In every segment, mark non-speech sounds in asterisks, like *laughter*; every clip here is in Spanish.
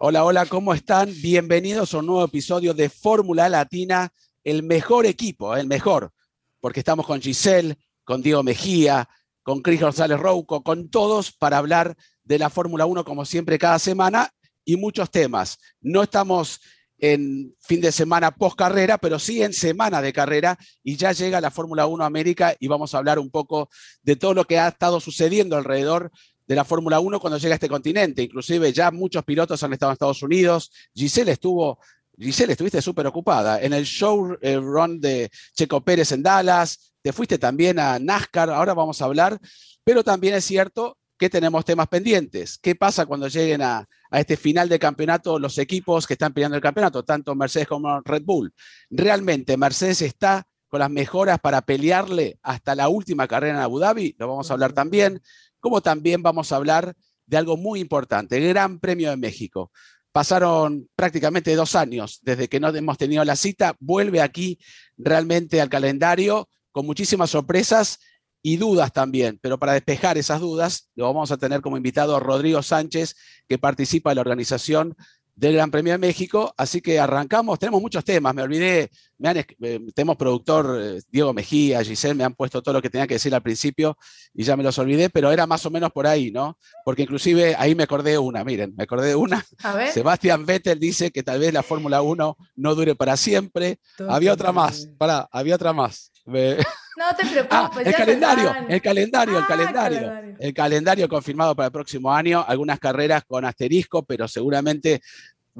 Hola, hola, ¿cómo están? Bienvenidos a un nuevo episodio de Fórmula Latina, el mejor equipo, el mejor, porque estamos con Giselle, con Diego Mejía, con Cris González Rouco, con todos para hablar de la Fórmula 1 como siempre cada semana y muchos temas. No estamos en fin de semana post carrera, pero sí en semana de carrera y ya llega la Fórmula 1 América y vamos a hablar un poco de todo lo que ha estado sucediendo alrededor de la Fórmula 1 cuando llega a este continente. Inclusive ya muchos pilotos han estado en Estados Unidos. Giselle estuvo, Giselle, estuviste súper ocupada en el show eh, run de Checo Pérez en Dallas. Te fuiste también a NASCAR, ahora vamos a hablar. Pero también es cierto que tenemos temas pendientes. ¿Qué pasa cuando lleguen a, a este final de campeonato los equipos que están peleando el campeonato, tanto Mercedes como Red Bull? ¿Realmente Mercedes está con las mejoras para pelearle hasta la última carrera en Abu Dhabi? Lo vamos a hablar también como también vamos a hablar de algo muy importante, el Gran Premio de México. Pasaron prácticamente dos años desde que no hemos tenido la cita, vuelve aquí realmente al calendario con muchísimas sorpresas y dudas también, pero para despejar esas dudas lo vamos a tener como invitado a Rodrigo Sánchez, que participa en la organización del Gran Premio de México. Así que arrancamos, tenemos muchos temas, me olvidé, me han, eh, tenemos productor eh, Diego Mejía, Giselle, me han puesto todo lo que tenía que decir al principio y ya me los olvidé, pero era más o menos por ahí, ¿no? Porque inclusive ahí me acordé una, miren, me acordé de una. Sebastián Vettel dice que tal vez la Fórmula 1 no dure para siempre. había otra más, pará, había otra más. *laughs* No te preocupes. Ah, el, calendario, el, calendario, el ah, calendario, el calendario. confirmado para el próximo año. Algunas carreras con asterisco, pero seguramente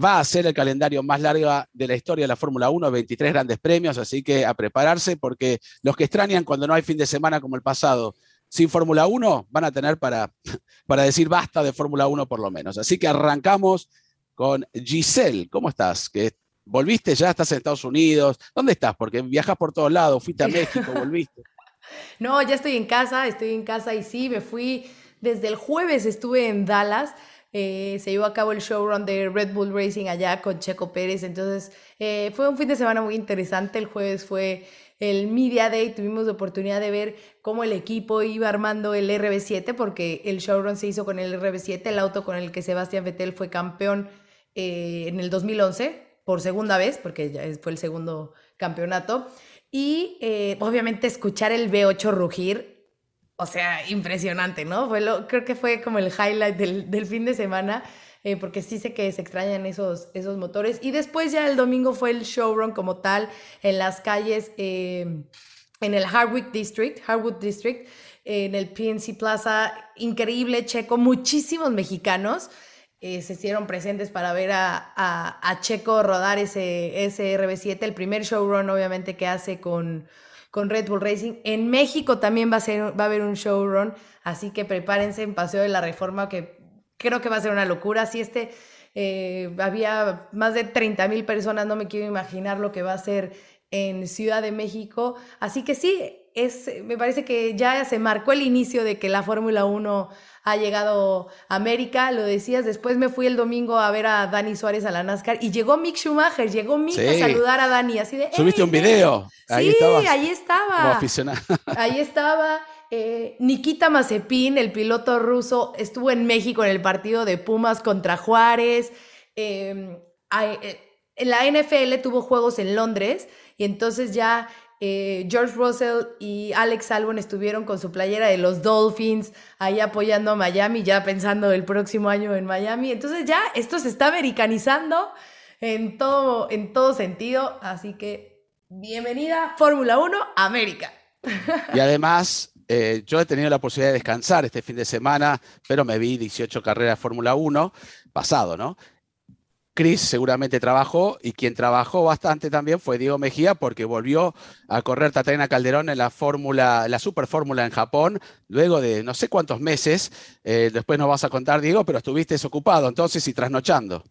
va a ser el calendario más largo de la historia de la Fórmula 1, 23 grandes premios, así que a prepararse porque los que extrañan cuando no hay fin de semana como el pasado sin Fórmula 1 van a tener para, *laughs* para decir basta de Fórmula 1 por lo menos. Así que arrancamos con Giselle. ¿Cómo estás? ¿Volviste ya? ¿Estás en Estados Unidos? ¿Dónde estás? Porque viajas por todos lados, fuiste a *laughs* México, volviste. No, ya estoy en casa, estoy en casa y sí, me fui desde el jueves, estuve en Dallas. Eh, se llevó a cabo el showrun de Red Bull Racing allá con Checo Pérez. Entonces, eh, fue un fin de semana muy interesante. El jueves fue el Media Day. Tuvimos la oportunidad de ver cómo el equipo iba armando el RB7, porque el showrun se hizo con el RB7, el auto con el que Sebastián Vettel fue campeón eh, en el 2011 por segunda vez, porque ya fue el segundo campeonato. Y obviamente escuchar el V8 rugir, o sea, impresionante, ¿no? Fue lo, creo que fue como el highlight del, fin de semana, eh, porque sí sé que se extrañan esos, esos motores. Y después ya el domingo fue el showrun como tal, en las calles, eh, en el Hardwick District, Hardwood District, en el PNC Plaza, increíble, checo, muchísimos mexicanos. Eh, se hicieron presentes para ver a, a, Checo rodar ese, ese RB7, el primer showrun obviamente que hace con, con Red Bull Racing. En México también va a, ser, va a haber un showrun, así que prepárense en Paseo de la Reforma, que creo que va a ser una locura. Si este eh, había más de 30 mil personas, no me quiero imaginar lo que va a ser en Ciudad de México. Así que sí, es, me parece que ya se marcó el inicio de que la Fórmula 1 ha llegado a América, lo decías, después me fui el domingo a ver a Dani Suárez a la NASCAR y llegó Mick Schumacher, llegó Mick a saludar a Dani, así de... ¿Subiste un video? Ahí sí, ahí estaba. *laughs* Ahí estaba. Eh, Nikita Mazepin, el piloto ruso, estuvo en México en el partido de Pumas contra Juárez. Em, eh, en la NFL tuvo juegos en Londres y entonces ya eh, George Russell y Alex Albon estuvieron con su playera de los Dolphins ahí apoyando a Miami, ya pensando el próximo año en Miami. Entonces ya esto se está americanizando en todo, en todo sentido. Así que bienvenida Fórmula 1 América. *laughs* Y además, eh, yo he tenido la posibilidad de descansar este fin de semana, pero me vi 18 carreras Fórmula 1 pasado, ¿no? Chris seguramente trabajó y quien trabajó bastante también fue Diego Mejía porque volvió a correr Tatiana Calderón en la fórmula, la super fórmula en Japón, luego de no sé cuántos meses. Eh, después nos vas a contar, Diego, pero estuviste desocupado entonces y trasnochando.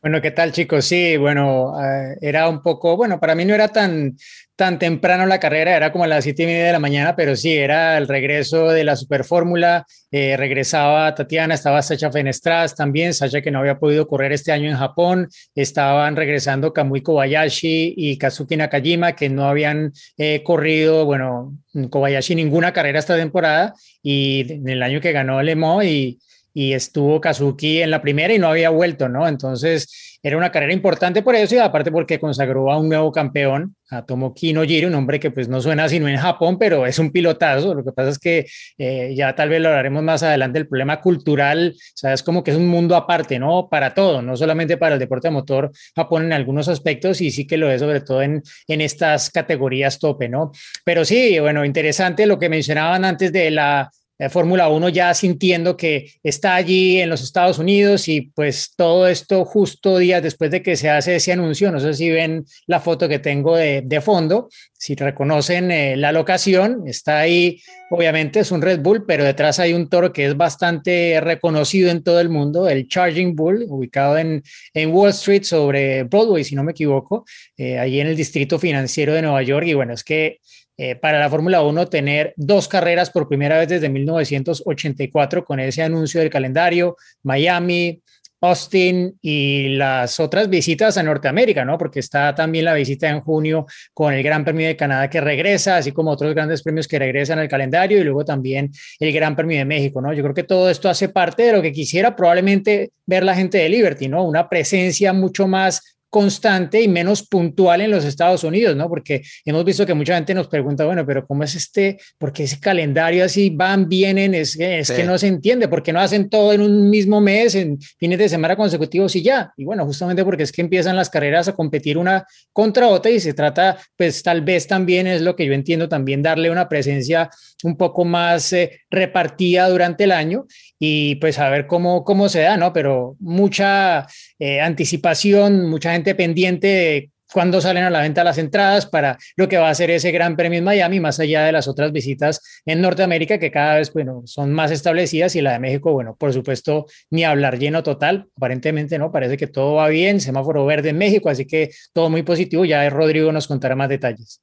Bueno, ¿qué tal chicos? Sí, bueno, eh, era un poco, bueno, para mí no era tan, tan temprano la carrera, era como a las siete y media de la mañana, pero sí, era el regreso de la Superfórmula, eh, regresaba Tatiana, estaba Sacha Fenestras también, Sacha que no había podido correr este año en Japón, estaban regresando Kamui Kobayashi y Kazuki Nakajima, que no habían eh, corrido, bueno, Kobayashi ninguna carrera esta temporada, y en el año que ganó Le Mans y y estuvo Kazuki en la primera y no había vuelto, ¿no? Entonces era una carrera importante por eso y aparte porque consagró a un nuevo campeón, a Tomoki Nojiri, un hombre que pues no suena sino en Japón, pero es un pilotazo. Lo que pasa es que eh, ya tal vez lo hablaremos más adelante, el problema cultural, o sea, es como que es un mundo aparte, ¿no? Para todo, no solamente para el deporte de motor, Japón en algunos aspectos y sí que lo es sobre todo en, en estas categorías tope, ¿no? Pero sí, bueno, interesante lo que mencionaban antes de la Fórmula 1 ya sintiendo que está allí en los Estados Unidos y pues todo esto justo días después de que se hace ese anuncio, no sé si ven la foto que tengo de, fondo, si reconocen eh, la locación, está ahí, obviamente es un Red Bull, pero detrás hay un toro que es bastante reconocido en todo el mundo, el Charging Bull, ubicado en, en Wall Street sobre Broadway, si no me equivoco, eh, ahí en el distrito financiero de Nueva York. Y bueno, es que eh, para la Fórmula 1 tener dos carreras por primera vez desde 1984 con ese anuncio del calendario, Miami, Austin y las otras visitas a Norteamérica, ¿no? Porque está también la visita en junio con el Gran Premio de Canadá que regresa, así como otros grandes premios que regresan al calendario y luego también el Gran Premio de México, ¿no? Yo creo que todo esto hace parte de lo que quisiera probablemente ver la gente de Liberty, ¿no? Una presencia mucho más constante y menos puntual en los Estados Unidos, ¿no? Porque hemos visto que mucha gente nos pregunta, bueno, pero ¿cómo es este? porque ese calendario así van, vienen? Es, es que no se entiende, porque no hacen todo en un mismo mes, en fines de semana consecutivos y ya? Y bueno, justamente porque es que empiezan las carreras a competir una contra otra y se trata, pues tal vez también es lo que yo entiendo, también darle una presencia un poco más eh, repartida durante el año y pues a ver cómo, cómo se da, ¿no? Pero mucha eh, anticipación, mucha gente pendiente de cuándo salen a la venta las entradas para lo que va a ser ese Gran Premio en Miami, más allá de las otras visitas en Norteamérica que cada vez, bueno, son más establecidas y la de México, bueno, por supuesto, ni hablar lleno total, aparentemente no, parece que todo va bien, semáforo verde en México, así que todo muy positivo, ya Rodrigo nos contará más detalles.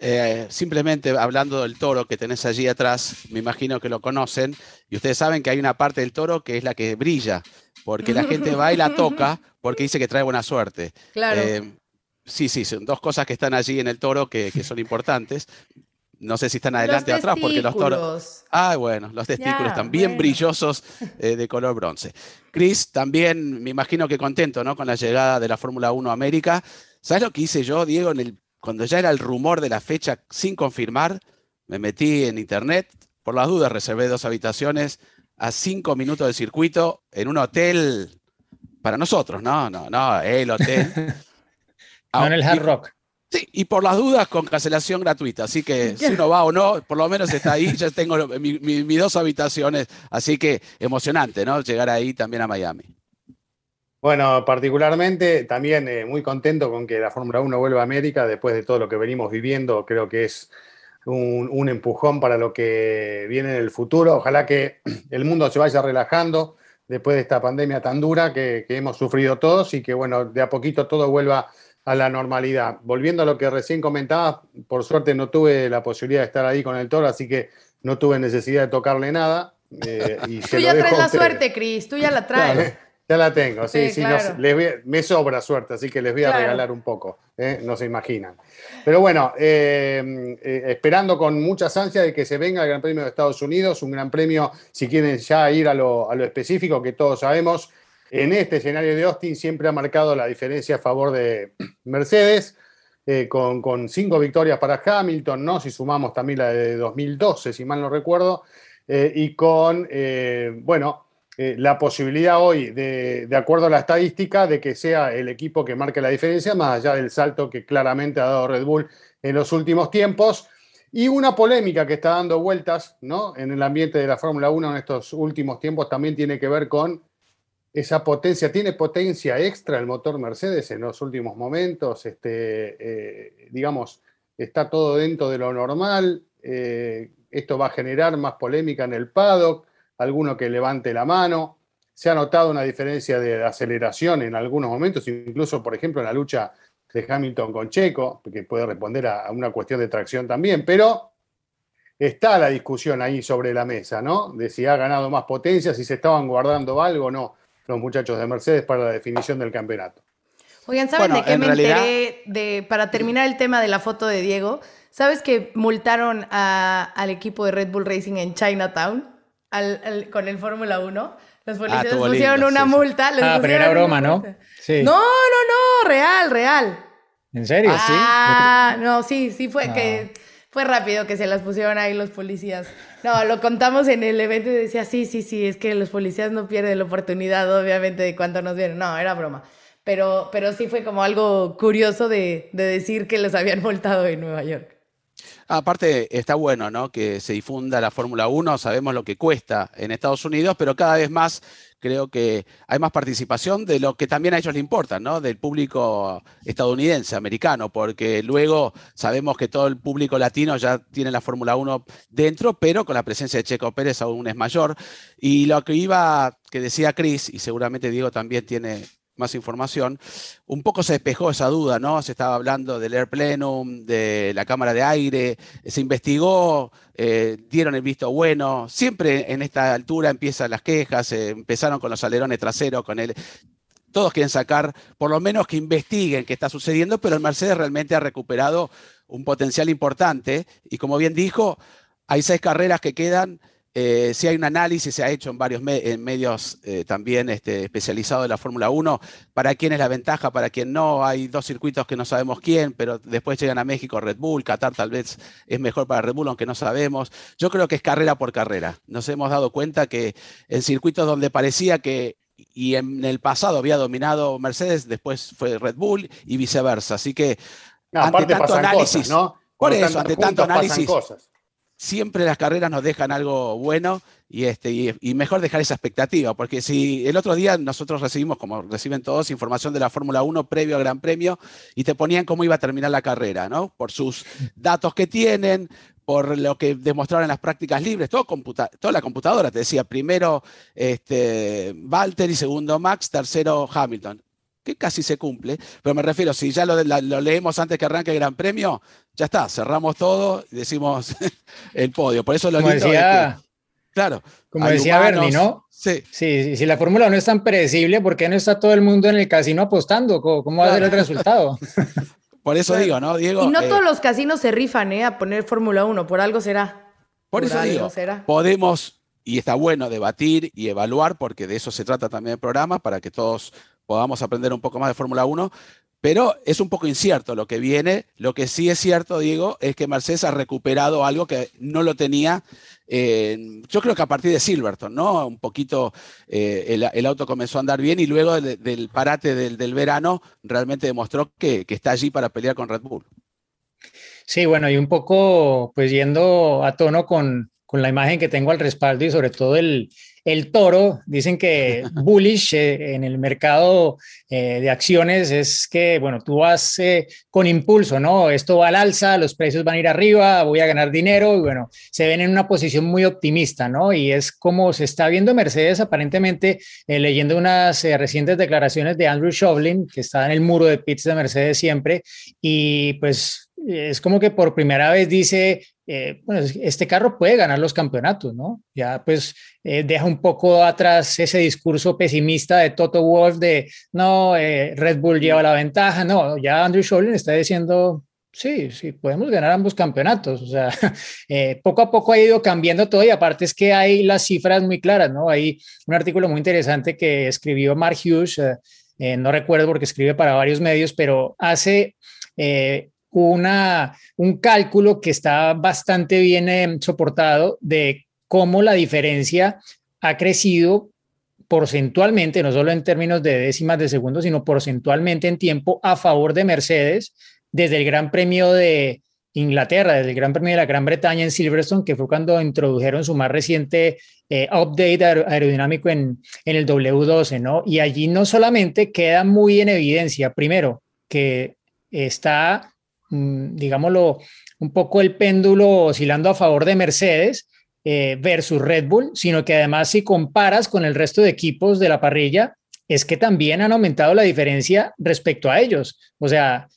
Eh, simplemente hablando del toro que tenés allí atrás, me imagino que lo conocen, y ustedes saben que hay una parte del toro que es la que brilla, porque la gente va y la toca porque dice que trae buena suerte. Claro. Eh, sí, sí, son dos cosas que están allí en el toro que, son importantes. No sé si están adelante o atrás, porque los toros. Ah, bueno, los testículos están bien brillosos eh, de color bronce. Chris, también me imagino que contento, ¿no? Con la llegada de la Fórmula 1 a América. ¿Sabes lo que hice yo, Diego, en el cuando ya era el rumor de la fecha sin confirmar, me metí en internet, por las dudas reservé dos habitaciones a cinco minutos del circuito en un hotel para nosotros, no, no, no, el hotel. *laughs* no en el Hard Rock. Sí, y por las dudas con cancelación gratuita, así que *laughs* si uno va o no, por lo menos está ahí, ya tengo mis dos habitaciones, así que emocionante, ¿no? Llegar ahí también a Miami. Bueno, particularmente también eh, muy contento con que la Fórmula 1 vuelva a América después de todo lo que venimos viviendo. Creo que es un, empujón para lo que viene en el futuro. Ojalá que *clears throat* el mundo se vaya relajando después de esta pandemia tan dura que, hemos sufrido todos y que, bueno, de a poquito todo vuelva a la normalidad. Volviendo a lo que recién comentaba, por suerte no tuve la posibilidad de estar ahí con el toro, así que no tuve necesidad de tocarle nada. Eh, y *laughs* tú ya traes la suerte, Cris, tú ya la traes. Ya la tengo, sí, sí, me sobra suerte, así que les voy a regalar un poco, ¿eh? no se imaginan. Pero bueno, eh, eh, esperando con muchas ansias de que se venga el Gran Premio de Estados Unidos, un gran premio, si quieren ya ir a lo, específico, que todos sabemos, en este escenario de Austin siempre ha marcado la diferencia a favor de Mercedes, con, con, cinco victorias para Hamilton, ¿no? si sumamos también la de 2012, si mal no recuerdo, y con, bueno, eh, la posibilidad hoy, de, acuerdo a la estadística, de que sea el equipo que marque la diferencia, más allá del salto que claramente ha dado Red Bull en los últimos tiempos. Y una polémica que está dando vueltas ¿no? en el ambiente de la Fórmula 1 en estos últimos tiempos también tiene que ver con esa potencia. ¿Tiene potencia extra el motor Mercedes en los últimos momentos? Este, eh, digamos, está todo dentro de lo normal. Eh, esto va a generar más polémica en el paddock alguno que levante la mano. se ha notado una diferencia de aceleración en algunos momentos, incluso, por ejemplo, en la lucha de Hamilton con Checo, que puede responder a, una cuestión de tracción también, pero está la discusión ahí sobre la mesa, ¿no? De si ha ganado más potencia, si se estaban guardando algo o no los muchachos de Mercedes para la definición del campeonato. Oigan, ¿saben de qué me enteré? De, para terminar el tema de la foto de Diego, ¿sabes que multaron al equipo de Red Bull Racing en Chinatown con el Fórmula 1? Los ah, policías pusieron una multa. ah, pero era broma, ¿no? Sí. No, no, no, real, real. ¿En serio? Ah, no, sí, sí fue que fue rápido que se las pusieron ahí los policías. No, lo contamos en el evento y decía, sí, sí, sí, es que los policías no pierden la oportunidad, obviamente, de cuánto nos vienen. No, era broma. Pero, pero sí fue como algo curioso de, de decir que los habían multado en Nueva York. Aparte, está bueno ¿no? que se difunda la Fórmula 1, sabemos lo que cuesta en Estados Unidos, pero cada vez más creo que hay más participación de lo que también a ellos les importa, ¿no? del público estadounidense, americano, porque luego sabemos que todo el público latino ya tiene la Fórmula 1 dentro, pero con la presencia de Checo Pérez aún es mayor. Y lo que iba, que decía Chris, y seguramente Diego también tiene más información, un poco se despejó esa duda, ¿no? Se estaba hablando del Air Plenum, de la cámara de aire, se investigó, eh, dieron el visto bueno. Siempre en esta altura empiezan las quejas, empezaron con los alerones traseros, con el. Todos quieren sacar, por lo menos que investiguen qué está sucediendo, pero el Mercedes realmente ha recuperado un potencial importante. Y como bien dijo, hay seis carreras que quedan eh, si hay un análisis, se ha hecho en varios medios eh, también este, especializados de la Fórmula 1, para quién es la ventaja, para quién no. Hay dos circuitos que no sabemos quién, pero después llegan a México Red Bull, Qatar tal vez es mejor para Red Bull, aunque no sabemos. Yo creo que es carrera por carrera. Nos hemos dado cuenta que en circuitos donde parecía que y en el pasado había dominado Mercedes, después fue Red Bull y viceversa. Así que ante tanto análisis, ¿no? Por, eso, ante tanto análisis, siempre las carreras nos dejan algo bueno y, este, y, mejor dejar esa expectativa, porque si el otro día nosotros recibimos, como reciben todos, información de la Fórmula 1 previo al Gran Premio y te ponían cómo iba a terminar la carrera, ¿no? Por sus datos que tienen, por lo que demostraron en las prácticas libres, todo toda la computadora te decía, primero este, Walter y segundo Max, tercero Hamilton que casi se cumple, pero me refiero, si ya lo, leemos antes que arranque el Gran Premio, ya está, cerramos todo y decimos *laughs* el podio. Por eso lo como decía, Claro. Como decía Bernie, ¿no? Sí. sí. Si la fórmula no es tan predecible, ¿por qué no está todo el mundo en el casino apostando? ¿Cómo, va a ser el resultado? *laughs* Por eso digo, ¿no, Diego? Y no todos eh, los casinos se rifan, ¿eh? A poner Fórmula 1, por algo será. Por, eso digo, podemos, y está bueno debatir y evaluar, porque de eso se trata también el programa, para que todos podamos aprender un poco más de Fórmula 1, pero es un poco incierto lo que viene. Lo que sí es cierto, Diego, es que Mercedes ha recuperado algo que no lo tenía. yo creo que a partir de Silverton, ¿no? Un poquito eh, el, auto comenzó a andar bien y luego del parate del, verano realmente demostró que, que está allí para pelear con Red Bull. Sí, bueno, y un poco pues yendo a tono con, con la imagen que tengo al respaldo y sobre todo el, el toro, dicen que *laughs* bullish eh, en el mercado eh, de acciones es que, bueno, tú vas eh, con impulso, ¿no? Esto va al alza, los precios van a ir arriba, voy a ganar dinero y bueno, se ven en una posición muy optimista, ¿no? Y es como se está viendo Mercedes aparentemente leyendo unas recientes declaraciones de Andrew Shovlin, que está en el muro de pits de Mercedes siempre, y pues es como que por primera vez dice, eh, bueno, este carro puede ganar los campeonatos, ¿no? Ya pues eh, deja un poco atrás ese discurso pesimista de Toto Wolff de, no, eh, Red Bull lleva la ventaja, no, ya Andrew Sholin está diciendo, sí, sí, podemos ganar ambos campeonatos, o sea, *laughs* poco a poco ha ido cambiando todo y aparte es que hay las cifras muy claras, ¿no? Hay un artículo muy interesante que escribió Mark Hughes, no recuerdo porque escribe para varios medios, pero hace una, un cálculo que está bastante bien eh, soportado de cómo la diferencia ha crecido porcentualmente, no solo en términos de décimas de segundo, sino porcentualmente en tiempo a favor de Mercedes desde el Gran Premio de Inglaterra, desde el Gran Premio de la Gran Bretaña en Silverstone, que fue cuando introdujeron su más reciente eh, update aerodinámico en, en el W12, ¿no? Y allí no solamente queda muy en evidencia, primero, que está digámoslo, un poco el péndulo oscilando a favor de Mercedes, eh, versus Red Bull, sino que además si comparas con el resto de equipos de la parrilla, es que también han aumentado la diferencia respecto a ellos. O sea,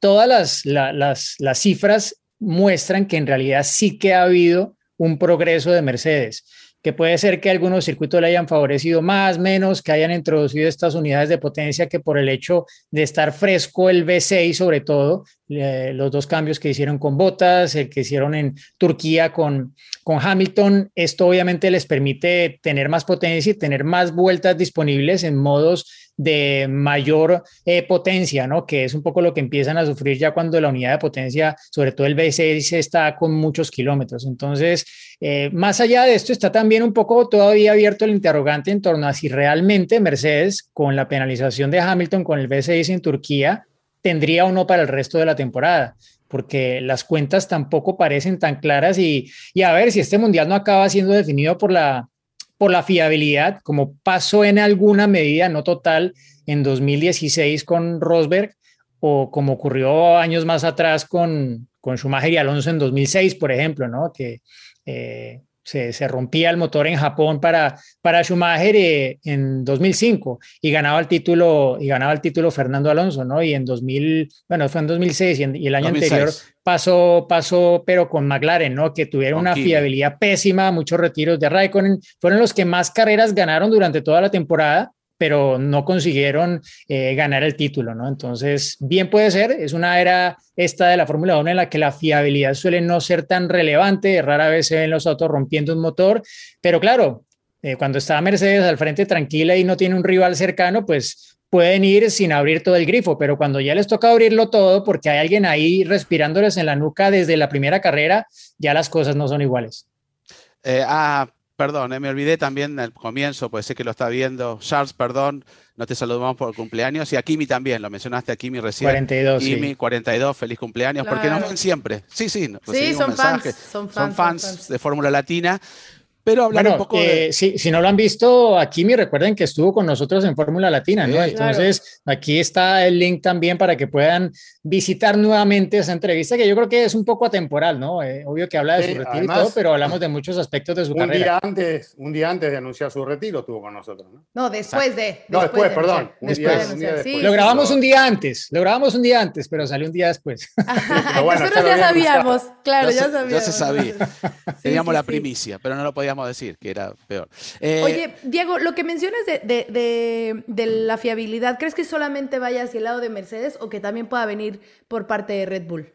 todas las, las, las cifras muestran que en realidad sí que ha habido un progreso de Mercedes que puede ser que algunos circuitos le hayan favorecido más, menos, que hayan introducido estas unidades de potencia que por el hecho de estar fresco el V6 sobre todo, los dos cambios que hicieron con Botas, el que hicieron en Turquía con, con Hamilton, esto obviamente les permite tener más potencia y tener más vueltas disponibles en modos de mayor eh, potencia, ¿no? Que es un poco lo que empiezan a sufrir ya cuando la unidad de potencia, sobre todo el V6, está con muchos kilómetros. Entonces, eh, más allá de esto, está también un poco todavía abierto el interrogante en torno a si realmente Mercedes, con la penalización de Hamilton con el V6 en Turquía, tendría o no para el resto de la temporada porque las cuentas tampoco parecen tan claras y, y, a ver si este mundial no acaba siendo definido por la, por la fiabilidad, como pasó en alguna medida, no total, en 2016 con Rosberg, o como ocurrió años más atrás con, con Schumacher y Alonso en 2006, por ejemplo, ¿no? que eh, se, rompía el motor en Japón para, para Schumacher eh, en 2005 y ganaba el título y ganaba el título Fernando Alonso, ¿no? Y en 2000, bueno, fue en 2006 y, el año anterior pasó, pasó, pero con McLaren, ¿no? Que tuvieron una fiabilidad pésima, muchos retiros de Raikkonen, fueron los que más carreras ganaron durante toda la temporada pero no consiguieron eh, ganar el título, ¿no? Entonces, bien puede ser, es una era esta de la Fórmula 1 en la que la fiabilidad suele no ser tan relevante, rara vez se ven los autos rompiendo un motor, pero claro, eh, cuando está Mercedes al frente tranquila y no tiene un rival cercano, pues pueden ir sin abrir todo el grifo, pero cuando ya les toca abrirlo todo porque hay alguien ahí respirándoles en la nuca desde la primera carrera, ya las cosas no son iguales. Eh, ah, Perdón, eh, me olvidé también al comienzo, puede ser que lo está viendo. Charles, perdón, no te saludamos por el cumpleaños. Y a Kimi también, lo mencionaste a Kimi recién. 42. Kimi, 42, feliz cumpleaños, porque nos ven siempre. Sí, sí, sí son fans, son fans, son fans. de Fórmula Latina. Pero hablar un poco de... Eh, si, no lo han visto, aquí me recuerden que estuvo con nosotros en Fórmula Latina, ¿no? Entonces, aquí está el link también para que puedan visitar nuevamente esa entrevista, que yo creo que es un poco atemporal, ¿no? Eh, obvio que habla de su retiro y todo, pero hablamos de muchos aspectos de su un carrera. Día antes, un día antes de anunciar su retiro estuvo con nosotros, ¿no? No, después de. no, después, perdón. después. lo grabamos un día antes, lo grabamos un día antes, pero salió un día después. *laughs* nosotros ya, sabíamos, claro, ya, sabíamos. Ya se sabía. *laughs* Teníamos la primicia, pero no lo podíamos decir, que era peor. Eh, Oye, Diego, lo que mencionas de, de, de la fiabilidad, ¿crees que solamente vaya hacia el lado de Mercedes o que también pueda venir por parte de Red Bull?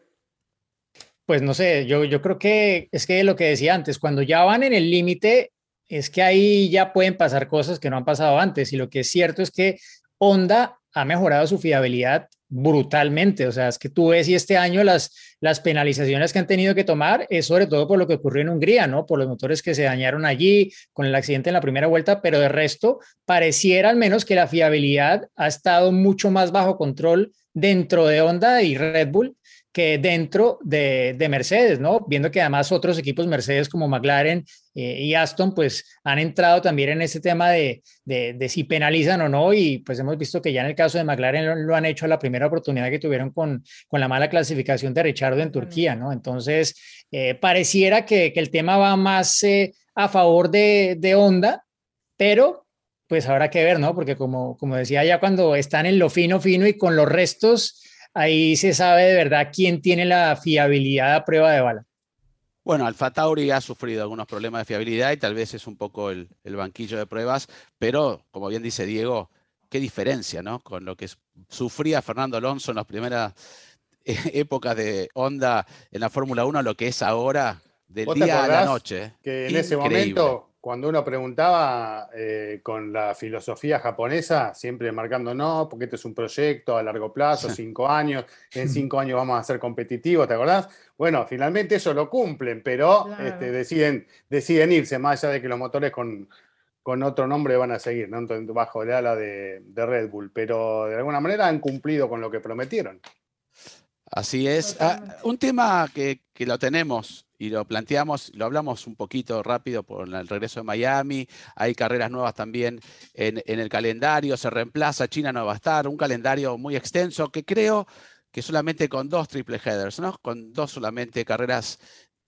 Pues no sé, yo, yo creo que es que lo que decía antes, cuando ya van en el límite, es que ahí ya pueden pasar cosas que no han pasado antes. Y lo que es cierto es que Honda ha mejorado su fiabilidad brutalmente. O sea, es que tú ves y este año las, las penalizaciones que han tenido que tomar es sobre todo por lo que ocurrió en Hungría, ¿no? Por los motores que se dañaron allí, con el accidente en la primera vuelta, pero de resto pareciera al menos que la fiabilidad ha estado mucho más bajo control dentro de Honda y Red Bull que dentro de, Mercedes, ¿no? Viendo que además otros equipos Mercedes como McLaren eh, y Aston, pues han entrado también en ese tema de, de, si penalizan o no, y pues hemos visto que ya en el caso de McLaren lo, han hecho a la primera oportunidad que tuvieron con, con la mala clasificación de Richard en Turquía, ¿no? Entonces, eh, pareciera que, que, el tema va más eh, a favor de, de Honda, pero pues habrá que ver, ¿no? Porque como, como decía ya, cuando están en lo fino, fino y con los restos, ahí se sabe de verdad quién tiene la fiabilidad a prueba de bala. Bueno, Alfa Tauri ha sufrido algunos problemas de fiabilidad y tal vez es un poco el, banquillo de pruebas, pero como bien dice Diego, qué diferencia, ¿no? Con lo que sufría Fernando Alonso en las primeras épocas de Honda en la Fórmula 1, lo que es ahora del día a la noche. Que en ese momento cuando uno preguntaba eh, con la filosofía japonesa, siempre marcando no, porque este es un proyecto a largo plazo, cinco años, en *laughs* cinco años vamos a ser competitivos, ¿te acordás? Bueno, finalmente eso lo cumplen, pero este, deciden, deciden irse, más allá de que los motores con, con otro nombre van a seguir, ¿no? bajo el ala de, Red Bull, pero de alguna manera han cumplido con lo que prometieron. Así es. Ah, un tema que, que lo tenemos y lo planteamos, lo hablamos un poquito rápido por el regreso de Miami, hay carreras nuevas también en, el calendario, se reemplaza, China no va a estar, un calendario muy extenso que creo que solamente con dos triple headers, ¿no? con dos solamente carreras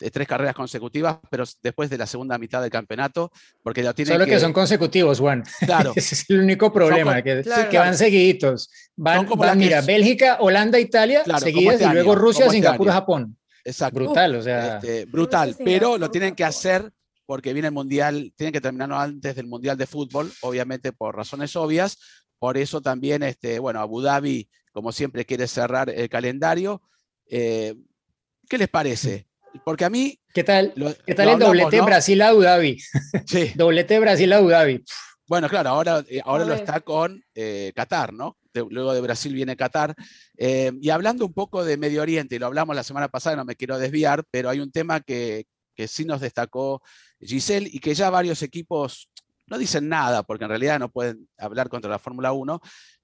tres carreras consecutivas, pero después de la segunda mitad del campeonato, porque lo tienen Solo que, son consecutivos, Juan. Claro. *laughs* Ese es el único problema, que, que, van seguiditos. Van, van mira, Bélgica, Holanda, Italia, seguidas, este y luego Rusia, este Singapur, Japón. Exacto. Brutal, o sea. Este, brutal, pero lo tienen que hacer porque viene el Mundial, tienen que terminarlo antes del Mundial de Fútbol, obviamente por razones obvias. Por eso también, este, bueno, Abu Dhabi, como siempre, quiere cerrar el calendario. Eh, ¿Qué les parece? Porque a mí. ¿Qué tal? ¿Qué tal el *laughs* doblete Brasil-Abu Dhabi? Sí. doblete Brasil-Abu Dhabi. Bueno, claro, ahora, eh, ahora lo está con eh, Qatar, ¿no? luego de Brasil viene Qatar. y hablando un poco de Medio Oriente, y lo hablamos la semana pasada, no me quiero desviar, pero hay un tema que, que sí nos destacó Giselle y que ya varios equipos no dicen nada, porque en realidad no pueden hablar contra la Fórmula 1,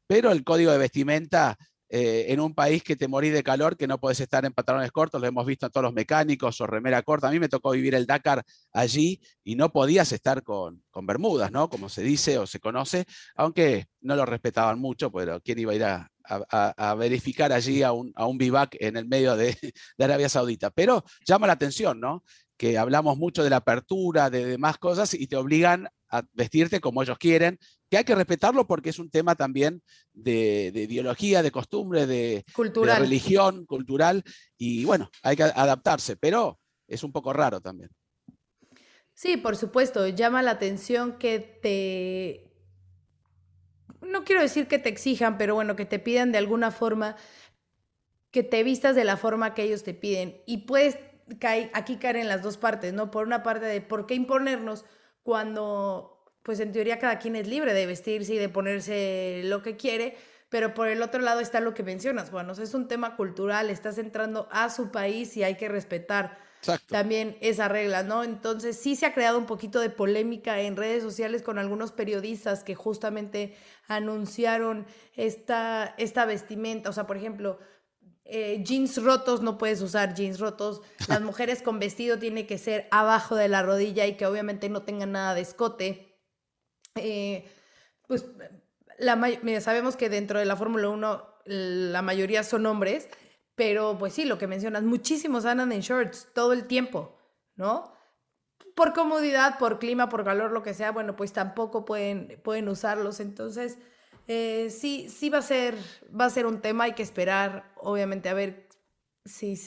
pero el código de vestimenta eh, en un país que te morís de calor, que no puedes estar en pantalones cortos, lo hemos visto en todos los mecánicos o remera corta. A mí me tocó vivir el Dakar allí y no podías estar con, con bermudas, ¿no? Como se dice o se conoce, aunque no lo respetaban mucho, pero ¿quién iba a ir a, a, verificar allí a un, a un vivac en el medio de, de, Arabia Saudita? Pero llama la atención, ¿no? Que hablamos mucho de la apertura, de demás cosas y te obligan a vestirte como ellos quieren, que hay que respetarlo porque es un tema también de, ideología, de costumbre, de, religión, cultural, y bueno, hay que adaptarse, pero es un poco raro también. Sí, por supuesto, llama la atención que te... No quiero decir que te exijan, pero bueno, que te pidan de alguna forma que te vistas de la forma que ellos te piden. Y puedes caer, aquí caer en las dos partes, ¿no? Por una parte de por qué imponernos cuando, pues en teoría cada quien es libre de vestirse y de ponerse lo que quiere, pero por el otro lado está lo que mencionas, bueno, es un tema cultural, estás entrando a su país y hay que respetar también esa regla, ¿no? Entonces sí se ha creado un poquito de polémica en redes sociales con algunos periodistas que justamente anunciaron esta, esta vestimenta, o sea, por ejemplo, eh, jeans rotos, no puedes usar jeans rotos. Las *laughs* mujeres con vestido tiene que ser abajo de la rodilla y que obviamente no tengan nada de escote. Eh, pues la, sabemos que dentro de la Fórmula 1 la mayoría son hombres, pero pues sí, lo que mencionas, muchísimos andan en shorts todo el tiempo, ¿no? Por comodidad, por clima, por calor, lo que sea, bueno, pues tampoco pueden, pueden usarlos. Entonces, eh, sí, sí va a ser, va a ser un tema, hay que esperar, obviamente, a ver si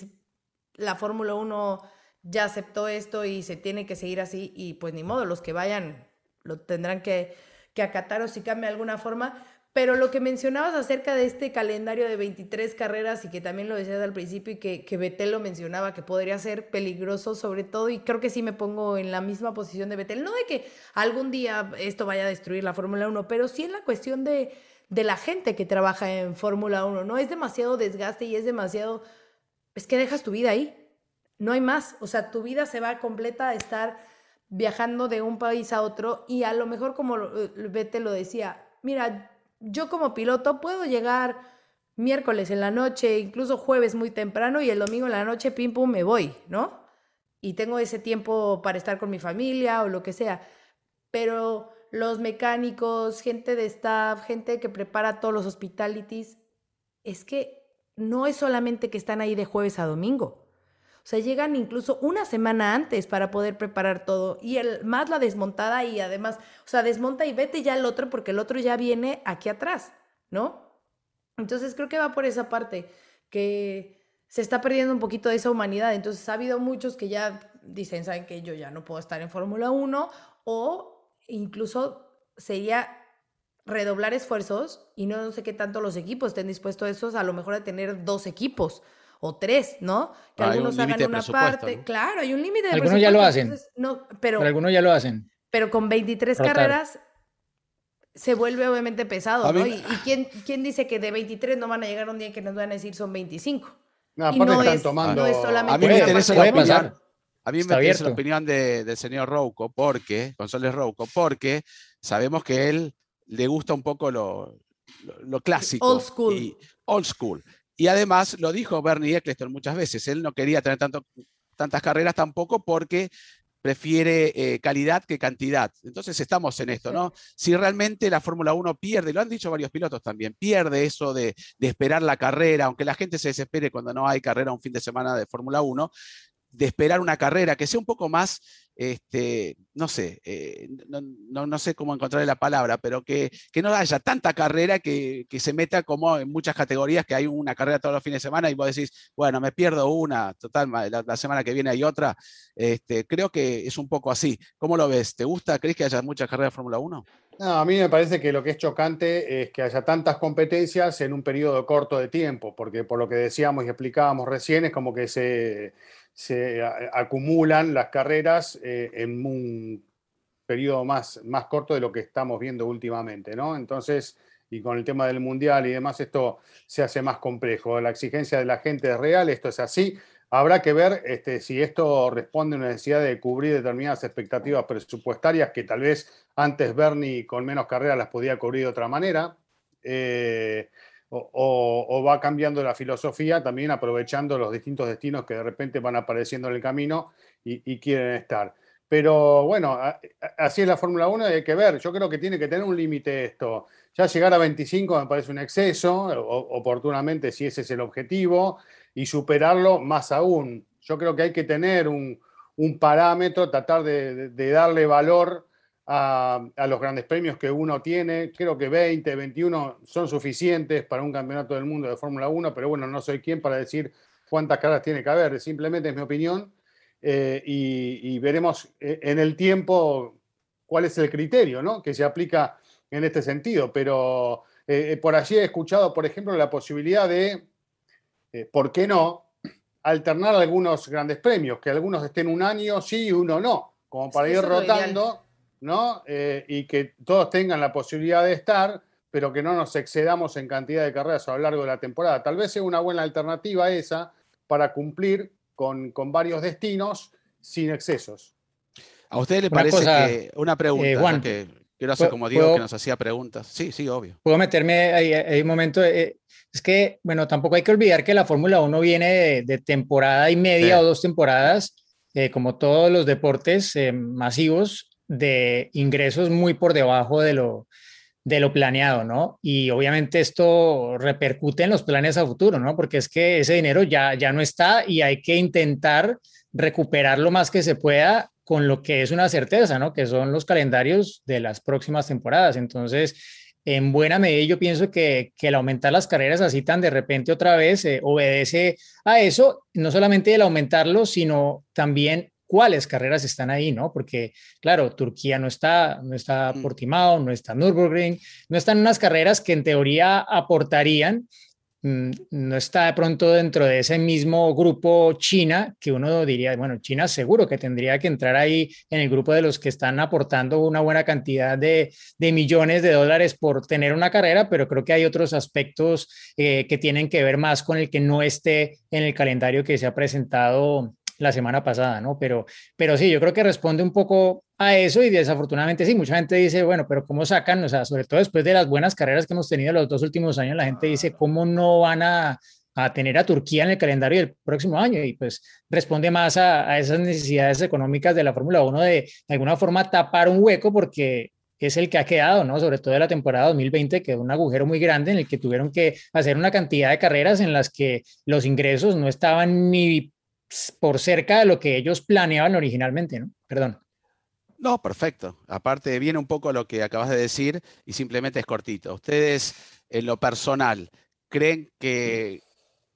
la Fórmula 1 ya aceptó esto y se tiene que seguir así, y pues ni modo, los que vayan lo tendrán que, que acatar o si cambia de alguna forma, pero lo que mencionabas acerca de este calendario de 23 carreras y que también lo decías al principio y que, que Betel lo mencionaba, que podría ser peligroso sobre todo, y creo que sí me pongo en la misma posición de Betel, no de que algún día esto vaya a destruir la Fórmula 1, pero sí en la cuestión de, de la gente que trabaja en Fórmula 1, ¿no? Es demasiado desgaste y es demasiado, es que dejas tu vida ahí, no hay más, o sea, tu vida se va completa a estar viajando de un país a otro y a lo mejor como Betel lo decía, mira, yo como piloto puedo llegar miércoles en la noche, incluso jueves muy temprano y el domingo en la noche, pim pum, me voy, ¿no? Y tengo ese tiempo para estar con mi familia o lo que sea. Pero los mecánicos, gente de staff, gente que prepara todos los hospitalities, es que no es solamente que están ahí de jueves a domingo. O sea, llegan incluso una semana antes para poder preparar todo. Y el, más la desmontada y además, o sea, desmonta y vete ya el otro porque el otro ya viene aquí atrás, ¿no? Entonces creo que va por esa parte, que se está perdiendo un poquito de esa humanidad. Entonces ha habido muchos que ya dicen, saben que yo ya no puedo estar en Fórmula 1 o incluso sería redoblar esfuerzos y no sé qué tanto los equipos estén dispuestos a eso, a lo mejor a tener dos equipos o tres, ¿no? Que algunos hagan una parte. Claro, hay un límite de Algunos ya lo hacen. no, pero, algunos ya lo hacen. Pero con 23 carreras se vuelve obviamente pesado, ¿no? ¿Y, quién, quién, dice que de 23 no van a llegar un día que nos van a decir son 25? No, aparte están tomando... a mí me interesa la opinión, a mí me interesa la opinión del señor Rouco, porque, González Rouco, porque sabemos que él le gusta un poco lo, lo, clásico. Old school. Y, old school. Y además lo dijo Bernie Eccleston muchas veces, él no quería tener tanto, tantas carreras tampoco porque prefiere eh, calidad que cantidad. Entonces estamos en esto, ¿no? Si realmente la Fórmula 1 pierde, lo han dicho varios pilotos también, pierde eso de, esperar la carrera, aunque la gente se desespere cuando no hay carrera un fin de semana de Fórmula 1, de esperar una carrera, que sea un poco más, este, no sé, eh, no, sé cómo encontrar la palabra, pero que, no haya tanta carrera que, se meta como en muchas categorías, que hay una carrera todos los fines de semana y vos decís, bueno, me pierdo una, total, la, semana que viene hay otra. Este, creo que es un poco así. ¿Cómo lo ves? ¿Te gusta? ¿Crees que haya muchas carreras de Fórmula 1? No, a mí me parece que lo que es chocante es que haya tantas competencias en un periodo corto de tiempo, porque por lo que decíamos y explicábamos recién, es como que se, se acumulan las carreras eh, en un periodo más, más corto de lo que estamos viendo últimamente, ¿no? Entonces, y con el tema del mundial y demás, esto se hace más complejo. La exigencia de la gente es real, esto es así. Habrá que ver este, si esto responde a una necesidad de cubrir determinadas expectativas presupuestarias que tal vez antes Bernie con menos carreras las podía cubrir de otra manera. Eh, o, va cambiando la filosofía también aprovechando los distintos destinos que de repente van apareciendo en el camino y, quieren estar. Pero bueno, así es la Fórmula 1 y hay que ver. Yo creo que tiene que tener un límite esto. Ya llegar a 25 me parece un exceso, oportunamente si ese es el objetivo, y superarlo más aún. Yo creo que hay que tener un, parámetro, tratar de darle valor a, los grandes premios que uno tiene. Creo que 20, 21 son suficientes para un campeonato del mundo de Fórmula 1, pero bueno, no soy quien para decir cuántas carreras tiene que haber. Simplemente es mi opinión eh, y, veremos eh, en el tiempo cuál es el criterio ¿no? que se aplica en este sentido. Pero eh, por allí he escuchado, por ejemplo, la posibilidad de, ¿por qué no? alternar algunos grandes premios, que algunos estén un año sí y uno no, como para ir rotando ¿no? Eh, y que todos tengan la posibilidad de estar, pero que no nos excedamos en cantidad de carreras a lo largo de la temporada. Tal vez sea una buena alternativa esa para cumplir con, varios destinos sin excesos. ¿A usted le parece que una pregunta eh, Juan, que quiero hacer como Diego que nos hacía preguntas? Sí, sí, obvio. Puedo meterme ahí, un momento. Eh, es que, bueno, tampoco hay que olvidar que la Fórmula 1 viene de, temporada y media o dos temporadas, como todos los deportes masivos, de ingresos muy por debajo de lo, de lo planeado, ¿no? Y obviamente esto repercute en los planes a futuro, ¿no? Porque es que ese dinero ya, ya no está y hay que intentar recuperar lo más que se pueda con lo que es una certeza, ¿no? Que son los calendarios de las próximas temporadas. Entonces, en buena medida yo pienso que, que el aumentar las carreras así tan de repente otra vez eh, obedece a eso, no solamente el aumentarlo, sino también cuáles carreras están ahí, ¿no? Porque, claro, Turquía no está, no está mm. Portimao, no está Nürburgring, no están unas carreras que en teoría aportarían, mm, no está de pronto dentro de ese mismo grupo China, que uno diría, bueno, China seguro que tendría que entrar ahí en el grupo de los que están aportando una buena cantidad de, millones de dólares por tener una carrera, pero creo que hay otros aspectos eh, que tienen que ver más con el que no esté en el calendario que se ha presentado la semana pasada, ¿no? Pero, pero sí, yo creo que responde un poco a eso y desafortunadamente sí, mucha gente dice, bueno, pero ¿cómo sacan? O sea, sobre todo después de las buenas carreras que hemos tenido los dos últimos años, la gente dice, ¿cómo no van a, a tener a Turquía en el calendario del próximo año? Y pues responde más a, a esas necesidades económicas de la Fórmula 1 de, alguna forma tapar un hueco porque es el que ha quedado, ¿no? Sobre todo de la temporada 2020, que un agujero muy grande en el que tuvieron que hacer una cantidad de carreras en las que los ingresos no estaban ni por cerca de lo que ellos planeaban originalmente, ¿no? Perdón. No, perfecto. Aparte, viene un poco lo que acabas de decir y simplemente es cortito. Ustedes, en lo personal, ¿creen que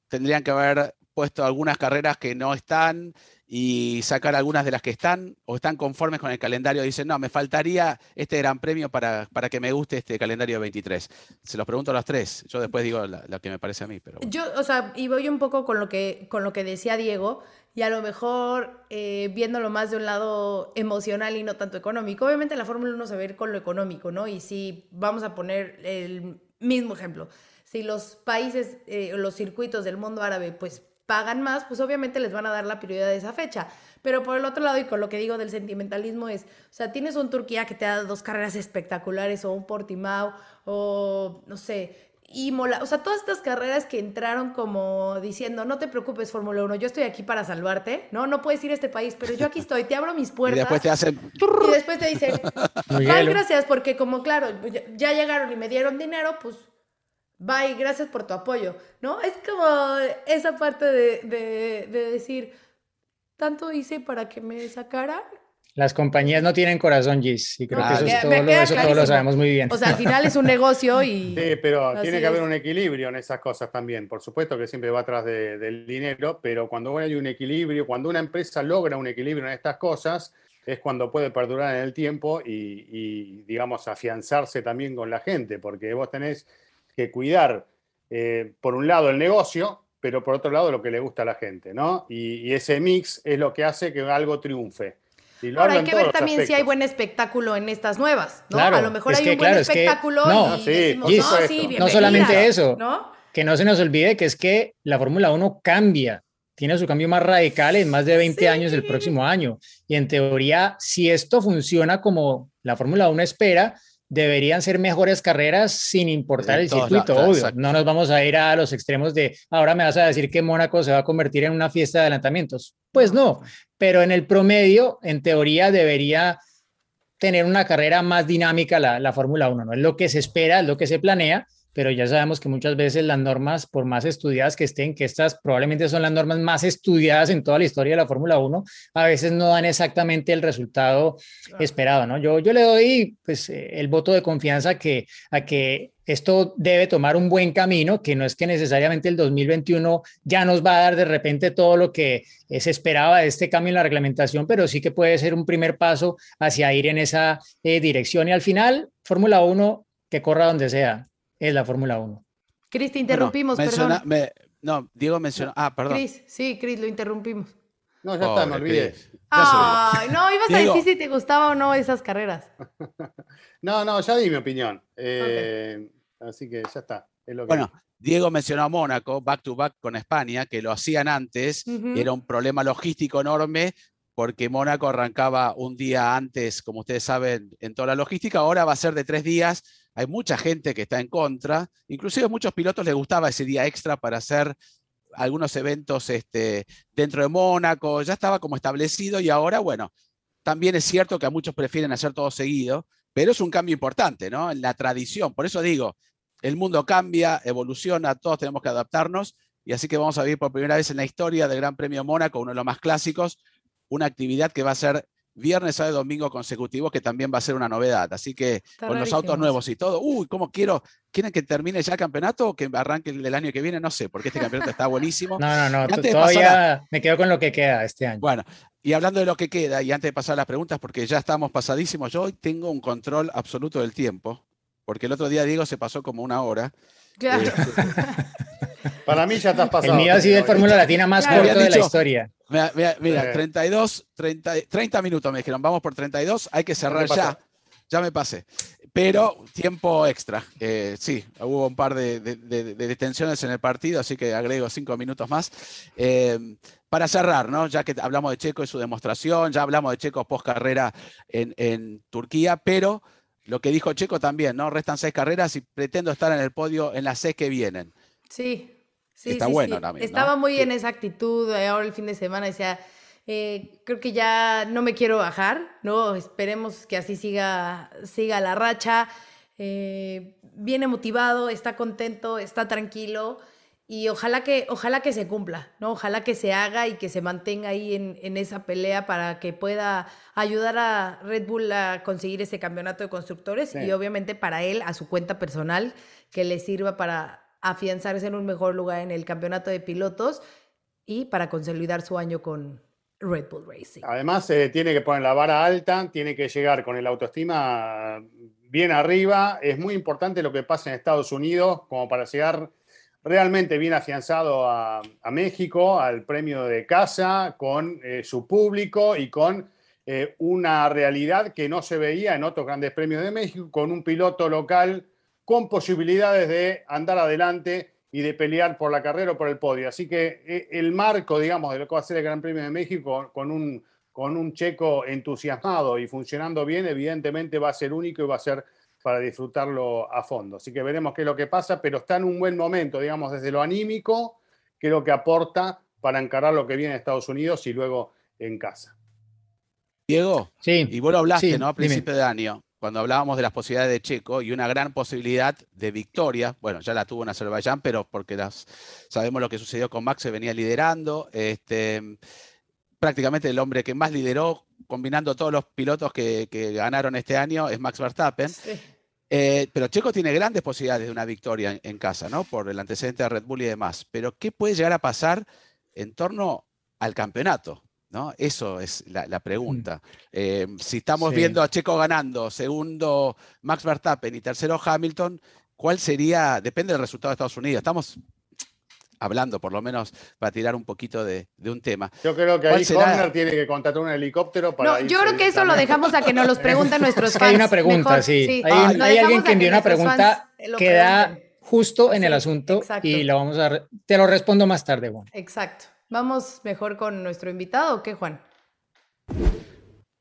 tendrían que haber puesto algunas carreras que no están y sacar algunas de las que están o están conformes con el calendario dicen, no, me faltaría este gran premio para, para que me guste este calendario 23? Se los pregunto a los tres, yo después digo lo que me parece a mí. Pero Yo, o sea, y voy un poco con lo que, con lo que decía Diego y a lo mejor eh, viéndolo más de un lado emocional y no tanto económico. Obviamente la Fórmula 1 se va a ir con lo económico, ¿no? Y si vamos a poner el mismo ejemplo, si los países, eh, los circuitos del mundo árabe, pues pagan más, pues obviamente les van a dar la prioridad de esa fecha. Pero por el otro lado, y con lo que digo del sentimentalismo es, o sea, tienes un Turquía que te da dos carreras espectaculares, o un Portimao, o no sé, Imola, o sea, todas estas carreras que entraron como diciendo, no te preocupes, Fórmula 1, yo estoy aquí para salvarte, ¿no? No puedes ir a este país, pero yo aquí estoy, te abro mis *laughs* puertas. Y después te hacen... Y después te dicen, ay, gracias, porque como, claro, ya llegaron y me dieron dinero, pues bye, gracias por tu apoyo, ¿no? Es como esa parte de, decir, tanto hice para que me sacaran. Las compañías no tienen corazón, Gis, y creo que eso, es todo, lo, eso todos lo sabemos muy bien. O sea, al final es un *laughs* negocio y... Sí, pero tiene que haber un equilibrio en esas cosas también. Por supuesto que siempre va atrás del dinero, pero cuando hay un equilibrio, cuando una empresa logra un equilibrio en estas cosas, es cuando puede perdurar en el tiempo y, digamos, afianzarse también con la gente, porque vos tenés que cuidar, eh, por un lado, el negocio, pero por otro lado, lo que le gusta a la gente, ¿no? Y, ese mix es lo que hace que algo triunfe. Ahora hay que ver también si hay buen espectáculo en estas nuevas, ¿no? a lo mejor hay un buen espectáculo no, sí, no, sí, no solamente eso, que no se nos olvide que es que la Fórmula 1 cambia tiene su cambio más radical en más de 20 años del próximo año. Y en teoría, si esto funciona como la Fórmula 1 espera, deberían ser mejores carreras sin importar el circuito, obvio. No nos vamos a ir a los extremos de ahora me vas a decir que Mónaco se va a convertir en una fiesta de adelantamientos. Pues no, pero en el promedio, en teoría, debería tener una carrera más dinámica la, la Fórmula 1. No es lo que se espera, es lo que se planea, pero ya sabemos que muchas veces las normas, por más estudiadas que estén, que estas probablemente son las normas más estudiadas en toda la historia de la Fórmula 1, a veces no dan exactamente el resultado esperado, ¿no? Yo, yo le doy pues, eh, el voto de confianza que, a que esto debe tomar un buen camino, que no es que necesariamente el 2021 ya nos va a dar de repente todo lo que se esperaba de este cambio en la reglamentación, pero sí que puede ser un primer paso hacia ir en esa eh, dirección. Y al final, Fórmula 1, que corra donde sea es la Fórmula 1. Cris, te interrumpimos, perdón. no, Diego mencionó. Ah, perdón. Cris, sí, Cris, lo interrumpimos. No, ya está, no olvides. Ay, no, ibas a decir si te gustaba o no esas carreras. *laughs* no, no, ya di mi opinión. Eh, así que ya está. bueno, Diego mencionó a Mónaco, back to back con España, que lo hacían antes, y era un problema logístico enorme, porque Mónaco arrancaba un día antes, como ustedes saben, en toda la logística, ahora va a ser de tres días. Hay mucha gente que está en contra, inclusive a muchos pilotos les gustaba ese día extra para hacer algunos eventos este, dentro de Mónaco, ya estaba como establecido y ahora, bueno, también es cierto que a muchos prefieren hacer todo seguido, pero es un cambio importante, ¿no? En la tradición, por eso digo, el mundo cambia, evoluciona, todos tenemos que adaptarnos. Y así que vamos a vivir por primera vez en la historia del Gran Premio Mónaco, uno de los más clásicos, una actividad que va a ser viernes, sábado y domingo consecutivos, que también va a ser una novedad. Así que con los autos nuevos y todo, uy, ¿cómo quiero? ¿Quieren que termine ya el campeonato o que arranque el año que viene? No sé, porque este campeonato está buenísimo. *laughs* No, no, no, todavía me quedo con lo que queda este año. Bueno, y hablando de lo que queda, y antes de pasar a las preguntas, porque ya estamos pasadísimos, yo hoy tengo un control absoluto del tiempo, porque el otro día Diego se pasó como una hora. Claro. *laughs* Para mí ya estás pasado. El mío ha sido el Fórmula Latina más corto de la historia. Mira, 32, 30, 30 minutos me dijeron, vamos por 32, hay que cerrar ya. Ya me pasé. Pero tiempo extra. Eh, sí, hubo un par de, detenciones en el partido, así que agrego cinco minutos más. Eh, para cerrar, ¿no? ya que hablamos de Checo y su demostración, ya hablamos de Checo post carrera en, en Turquía, pero lo que dijo Checo también, ¿no? Restan seis carreras y pretendo estar en el podio en las seis que vienen. Sí, sí. Está bueno también. Estaba muy en esa actitud. Eh, ahora el fin de semana decía, eh, creo que ya no me quiero bajar, ¿no? Esperemos que así siga, siga la racha. Eh, viene motivado, está contento, está tranquilo y ojalá que, ojalá que se cumpla, ¿no? Ojalá que se haga y que se mantenga ahí en, esa pelea para que pueda ayudar a Red Bull a conseguir ese campeonato de constructores y obviamente para él, a su cuenta personal, que le sirva para afianzarse en un mejor lugar en el campeonato de pilotos y para consolidar su año con Red Bull Racing. Además, eh, tiene que poner la vara alta, tiene que llegar con el autoestima bien arriba. Es muy importante lo que pasa en Estados Unidos como para llegar realmente bien afianzado a, México, al premio de casa, con eh, su público y con eh, una realidad que no se veía en otros grandes premios de México, con un piloto local con posibilidades de andar adelante y de pelear por la carrera o por el podio. Así que eh, el marco, digamos, de lo que va a ser el Gran Premio de México con un, con un checo entusiasmado y funcionando bien, evidentemente va a ser único y va a ser para disfrutarlo a fondo. Así que veremos qué es lo que pasa, pero está en un buen momento, digamos, desde lo anímico, que es lo que aporta para encarar lo que viene en Estados Unidos y luego en casa. Diego, sí, y vos lo hablaste, ¿no? A principio de año, cuando hablábamos de las posibilidades de Checo y una gran posibilidad de victoria, bueno, ya la tuvo en Azerbaiyán, pero porque las, sabemos lo que sucedió con Max, se venía liderando. Este, prácticamente el hombre que más lideró, combinando todos los pilotos que, ganaron este año, es Max Verstappen. Eh, pero Checo tiene grandes posibilidades de una victoria en, casa, ¿no? Por el antecedente de Red Bull y demás. Pero ¿qué puede llegar a pasar en torno al campeonato? ¿No? Eso es la, pregunta. Mm. Eh, si estamos viendo a Checo ganando, segundo Max Verstappen y tercero Hamilton, ¿cuál sería? Depende del resultado de Estados Unidos. Estamos hablando, por lo menos, para tirar un poquito de, un tema. Yo creo que ahí Horner tiene que contratar un helicóptero para. No, yo creo que eso lo dejamos a que nos los pregunten *laughs* nuestros fans. Hay una pregunta, sí. Hay, alguien que envió una pregunta que da justo en el asunto y lo vamos a. Te lo respondo más tarde, Juan. Exacto. Vamos mejor con nuestro invitado, ¿qué, Juan?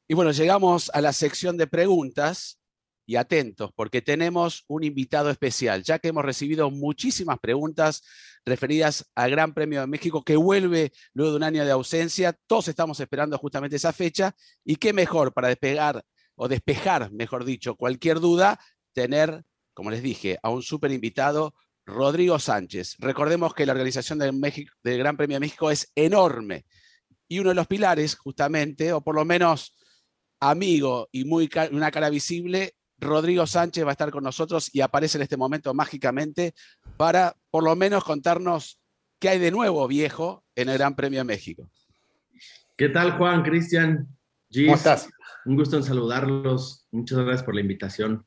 Y bueno, llegamos a la sección de preguntas y atentos porque tenemos un invitado especial, ya que hemos recibido muchísimas preguntas referidas al Gran Premio de México que vuelve luego de un año de ausencia. Todos estamos esperando justamente esa fecha y qué mejor para despegar o despejar, mejor dicho, cualquier duda, tener, como les dije, a un súper invitado, Rodrigo Sánchez. Recordemos que la organización del, del Gran Premio de México es enorme y uno de los pilares, justamente, o por lo menos amigo y muy una cara visible, Rodrigo Sánchez va a estar con nosotros y aparece en este momento mágicamente para por lo menos contarnos qué hay de nuevo viejo en el Gran Premio de México. ¿Qué tal, Juan, Cristian? ¿Cómo estás? Un gusto en saludarlos. Muchas gracias por la invitación.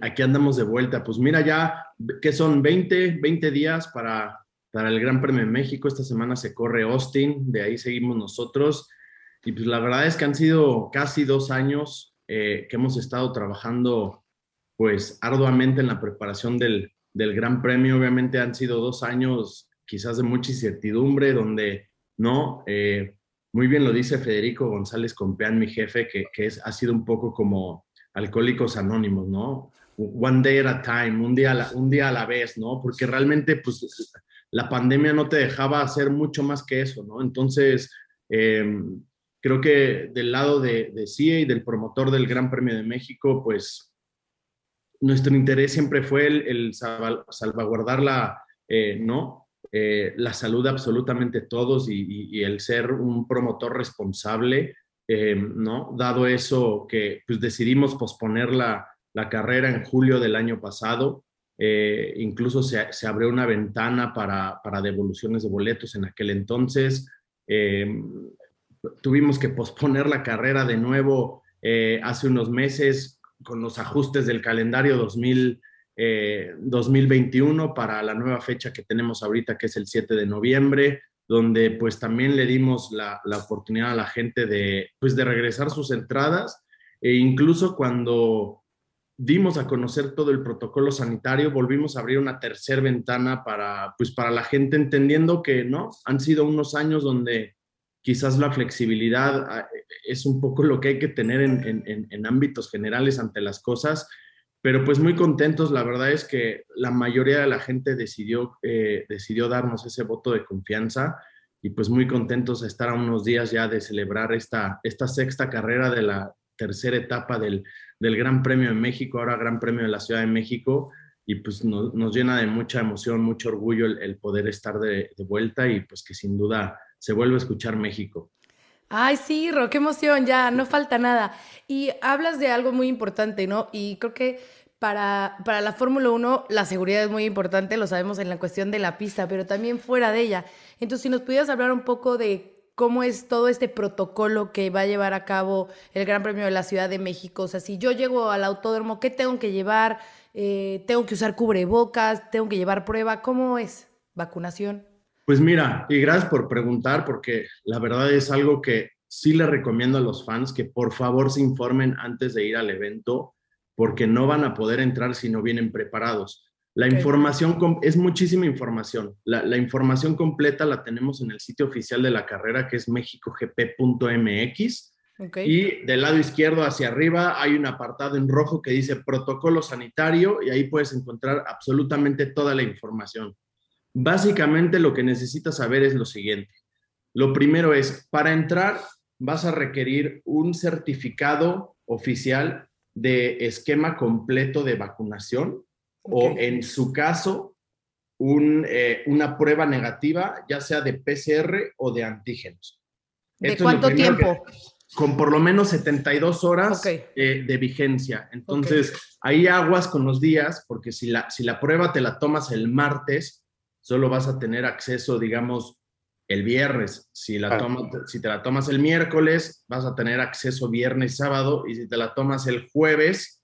Aquí, andamos de vuelta. Pues mira, ya que son 20, 20 días para, para el Gran Premio de México. Esta semana se corre Austin, de ahí seguimos nosotros. Y pues la verdad es que han sido casi dos años eh, que hemos estado trabajando pues arduamente en la preparación del, del Gran Premio. Obviamente han sido dos años quizás de mucha incertidumbre, donde no, eh, muy bien lo dice Federico González Compeán, mi jefe, que, que es, ha sido un poco como alcohólicos anónimos, ¿no? One day at a time, un día a la, un día a la vez, ¿no? Porque realmente, pues, la pandemia no te dejaba hacer mucho más que eso, ¿no? Entonces, eh, creo que del lado de, de CIE y del promotor del Gran Premio de México, pues nuestro interés siempre fue el, salvaguardar la, eh, ¿no? Eh, la salud de absolutamente todos y, el ser un promotor responsable, eh, ¿no? Dado eso que pues, decidimos posponer la, la, carrera en julio del año pasado, incluso se, se, abrió una ventana para, para, devoluciones de boletos en aquel entonces tuvimos que posponer la carrera de nuevo eh, hace unos meses con los ajustes del calendario 2000, 2021 eh, para la nueva fecha que tenemos ahorita, que es el 7 de noviembre, donde pues también le dimos la, la oportunidad a la gente de, pues, de regresar sus entradas e incluso cuando dimos a conocer todo el protocolo sanitario, volvimos a abrir una tercera ventana para, pues, para la gente entendiendo que no, han sido unos años donde quizás la flexibilidad ah, es un poco lo que hay que tener en, ámbitos generales ante las cosas, pero pues muy contentos, la verdad es que la mayoría de la gente decidió, eh, decidió darnos ese voto de confianza y pues muy contentos de estar a unos días ya de celebrar esta, esta sexta carrera de la tercera etapa del, Gran Premio de México, ahora Gran Premio de la Ciudad de México, y pues nos llena de mucha emoción, mucho orgullo el, poder estar de, vuelta y pues que sin duda se vuelve a escuchar México. Ay, sí, Ro, qué emoción, ya, no falta nada. Y hablas de algo muy importante, ¿no? Y creo que para, para la Fórmula 1 la seguridad es muy importante, lo sabemos en la cuestión de la pista, pero también fuera de ella. Entonces, si nos pudieras hablar un poco de cómo es todo este protocolo que va a llevar a cabo el Gran Premio de la Ciudad de México. O sea, si yo llego al autódromo, ¿qué tengo que llevar? Eh, ¿Tengo que usar cubrebocas? ¿Tengo que llevar prueba? ¿Cómo es? ¿Vacunación? Pues mira, y gracias por preguntar, porque la verdad es algo que sí le recomiendo a los fans que por favor se informen antes de ir al evento, porque no van a poder entrar si no vienen preparados. La información es muchísima información. La, información completa la tenemos en el sitio oficial de la carrera, que es mexicogp.mx. Y del lado izquierdo hacia arriba hay un apartado en rojo que dice protocolo sanitario y ahí puedes encontrar absolutamente toda la información. Básicamente lo que necesitas saber es lo siguiente. Lo primero es, para entrar vas a requerir un certificado oficial de esquema completo de vacunación o en su caso, eh, una prueba negativa, ya sea de PCR o de antígenos. ¿De cuánto tiempo? con por lo menos 72 horas eh, de vigencia. Entonces, ahí aguas con los días, porque si la, si la prueba te la tomas el martes, solo vas a tener acceso, digamos, el viernes. Si, la si te la tomas el miércoles, vas a tener acceso viernes y sábado, y si te la tomas el jueves,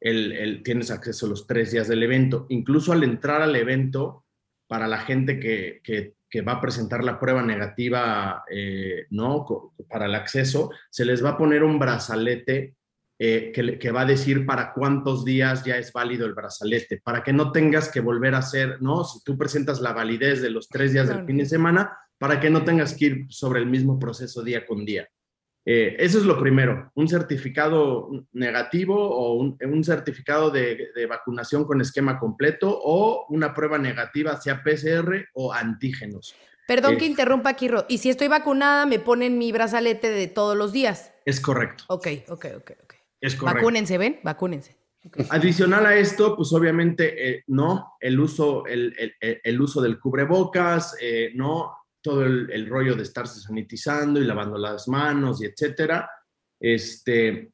el, tienes acceso los tres días del evento. Incluso al entrar al evento, para la gente que, que que va a presentar la prueba negativa eh, ¿no? para el acceso, se les va a poner un brazalete eh, que, que, va a decir para cuántos días ya es válido el brazalete, para que no tengas que volver a hacer, ¿no? Si tú presentas la validez de los tres días del fin de semana, para que no tengas que ir sobre el mismo proceso día con día. Eh, eso es lo primero, un certificado negativo o un, certificado de, vacunación con esquema completo o una prueba negativa, sea PCR o antígenos. Perdón que eh, interrumpa, Kiro. Y si estoy vacunada, me ponen mi brazalete de todos los días. Es correcto. Ok, ok, ok. Es correcto. Vacúnense, ¿ven? Vacúnense. Adicional a esto, pues obviamente, eh, no, el uso, el, el, uso del cubrebocas, no, todo el, rollo de estarse sanitizando y lavando las manos y etcétera. Este,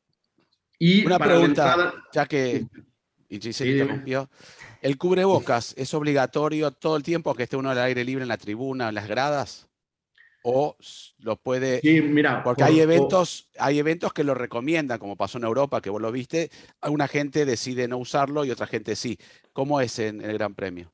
y Una pregunta, ya que y se interrumpió. ¿El cubrebocas es obligatorio todo el tiempo que esté uno al aire libre en la tribuna, en las gradas? ¿O lo puede...? Sí, mira. Porque hay, eventos, hay eventos que lo recomiendan, como pasó en Europa, que vos lo viste. Alguna gente decide no usarlo y otra gente sí. ¿Cómo es en el Gran Premio?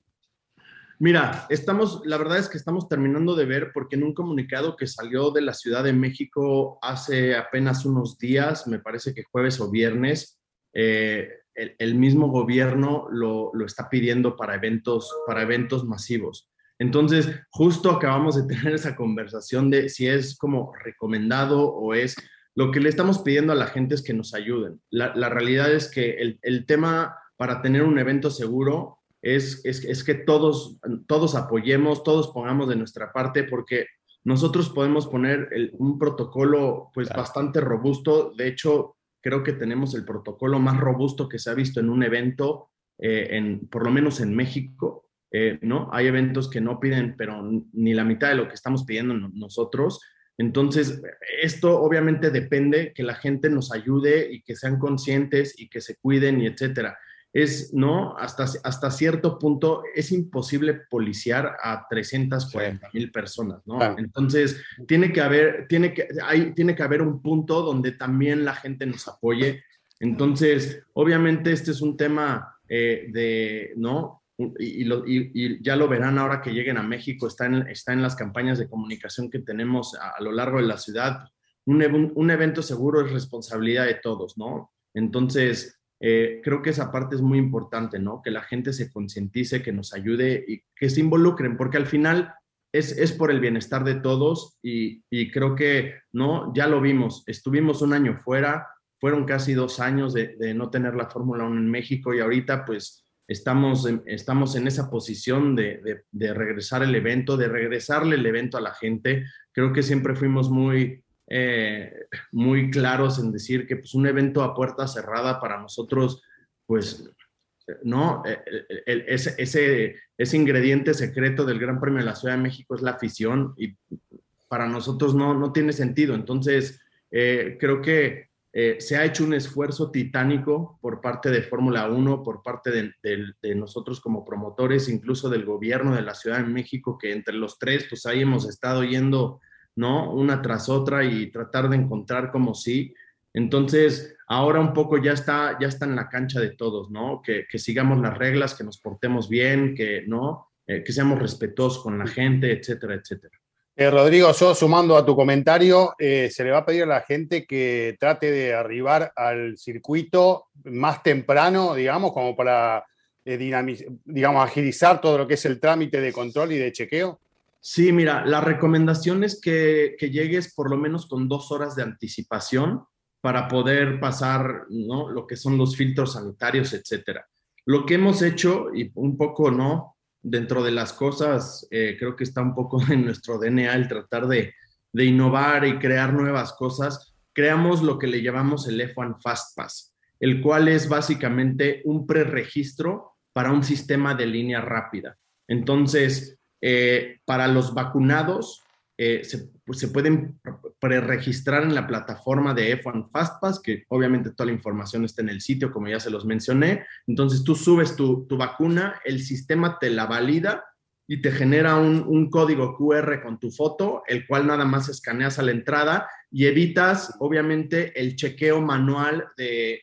Mira, estamos, la verdad es que estamos terminando de ver porque en un comunicado que salió de la Ciudad de México hace apenas unos días, me parece que jueves o viernes, eh, el, mismo gobierno lo, está pidiendo para eventos, para eventos masivos. Entonces, justo acabamos de tener esa conversación de si es como recomendado o es lo que le estamos pidiendo a la gente es que nos ayuden. La, realidad es que el, el tema para tener un evento seguro es, es, que todos, todos apoyemos, todos pongamos de nuestra parte, porque nosotros podemos poner un protocolo pues bastante robusto. De hecho, creo que tenemos el protocolo más robusto que se ha visto en un evento, eh, en, por lo menos en México. Eh, ¿no? Hay eventos que no piden, pero ni la mitad de lo que estamos pidiendo nosotros. Entonces, esto obviamente depende que la gente nos ayude y que sean conscientes y que se cuiden y etcétera es, ¿no? Hasta, hasta cierto punto es imposible policiar a 340 mil personas, ¿no? Entonces, tiene que haber, tiene que, hay, tiene que haber un punto donde también la gente nos apoye. Entonces, obviamente este es un tema eh, de, ¿no? Y, ya lo verán ahora que lleguen a México, está en, está en las campañas de comunicación que tenemos a, lo largo de la ciudad. Un, evento seguro es responsabilidad de todos, ¿no? Entonces, eh, creo que esa parte es muy importante, ¿no? Que la gente se concientice, que nos ayude y que se involucren, porque al final es, es por el bienestar de todos y, y, creo que, ¿no? Ya lo vimos, estuvimos un año fuera, fueron casi dos años de, de no tener la Fórmula 1 en México y ahorita pues estamos en, estamos en esa posición de, de, regresar el evento, de regresarle el evento a la gente. Creo que siempre fuimos muy eh, muy claros en decir que pues, un evento a puerta cerrada para nosotros, pues, no, eh, eh, ese, ese, ese, ingrediente secreto del Gran Premio de la Ciudad de México es la afición y para nosotros no, no tiene sentido. Entonces, creo que se ha hecho un esfuerzo titánico por parte de Fórmula 1, por parte de, de, nosotros como promotores, incluso del gobierno de la Ciudad de México, que entre los tres, pues ahí hemos estado yendo ¿no? Una tras otra y tratar de encontrar como sí. Entonces, ahora un poco ya está, ya está en la cancha de todos, ¿no? Que, sigamos las reglas, que nos portemos bien, que, ¿no? Eh, que seamos respetuosos con la gente, etcétera, etcétera. Eh, Rodrigo, yo sumando a tu comentario, eh, se le va a pedir a la gente que trate de arribar al circuito más temprano, digamos, como para digamos, agilizar todo lo que es el trámite de control y de chequeo. Sí, mira, la recomendación es que, llegues por lo menos con dos horas de anticipación para poder pasar ¿no? lo que son los filtros sanitarios, etcétera. Lo que hemos hecho, y un poco, ¿no? Dentro de las cosas, eh, creo que está un poco *laughs* en nuestro DNA el tratar de, innovar y crear nuevas cosas. Creamos lo que le llamamos el F1 FastPass, el cual es básicamente un preregistro para un sistema de línea rápida. Entonces, eh, para los vacunados, eh, pues, se, pueden preregistrar en la plataforma de F1 FastPass, que obviamente toda la información está en el sitio, como ya se los mencioné. Entonces tú subes tu, tu vacuna, el sistema te la valida y te genera un, código QR con tu foto, el cual nada más escaneas a la entrada y evitas, obviamente, el chequeo manual de,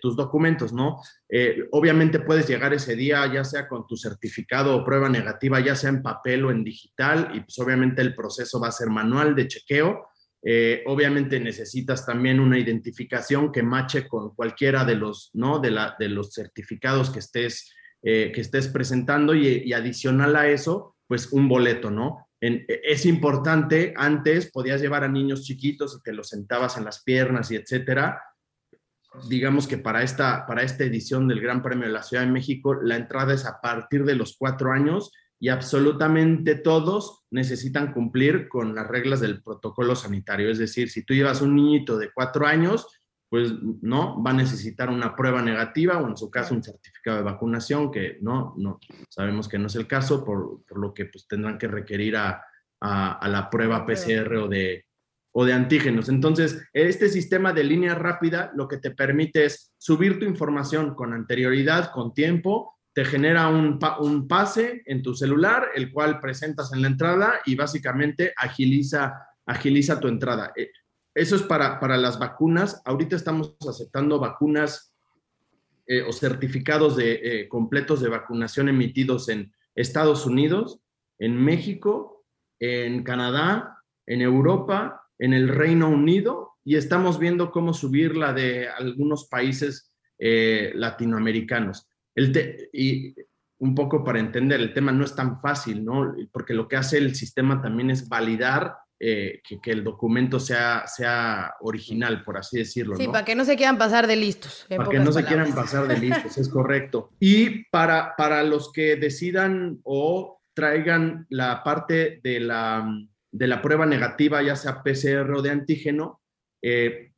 tus documentos, ¿no? Eh, obviamente puedes llegar ese día, ya sea con tu certificado o prueba negativa, ya sea en papel o en digital, y pues obviamente el proceso va a ser manual de chequeo. Eh, obviamente necesitas también una identificación que mache con cualquiera de los, ¿no? De, la, de los certificados que estés eh, que estés presentando y, adicional a eso, pues un boleto, ¿no? Es importante, antes podías llevar a niños chiquitos y te los sentabas en las piernas y etcétera. Digamos que para esta, para esta edición del Gran Premio de la Ciudad de México, la entrada es a partir de los cuatro años y absolutamente todos necesitan cumplir con las reglas del protocolo sanitario. Es decir, si tú llevas un niñito de cuatro años, pues no, va a necesitar una prueba negativa o en su caso un certificado de vacunación, que no, no, sabemos que no es el caso, por, lo que pues tendrán que requerir a, la prueba PCR o de, o de antígenos. Entonces, este sistema de línea rápida lo que te permite es subir tu información con anterioridad, con tiempo, te genera un, un pase en tu celular, el cual presentas en la entrada y básicamente agiliza, agiliza tu entrada. Eso es para, para las vacunas. Ahorita estamos aceptando vacunas eh, o certificados de, eh, completos de vacunación emitidos en Estados Unidos, en México, en Canadá, en Europa, en el Reino Unido y estamos viendo cómo subirla de algunos países eh, latinoamericanos. El y un poco para entender, el tema no es tan fácil, ¿no? Porque lo que hace el sistema también es validar eh, que, el documento sea, sea original, por así decirlo. Sí, para que no se quieran pasar de listos. Para que no se quieran pasar de *laughs* listos, es correcto. Y para, para los que decidan o traigan la parte de la, de la prueba negativa, ya sea PCR o de antígeno, eh,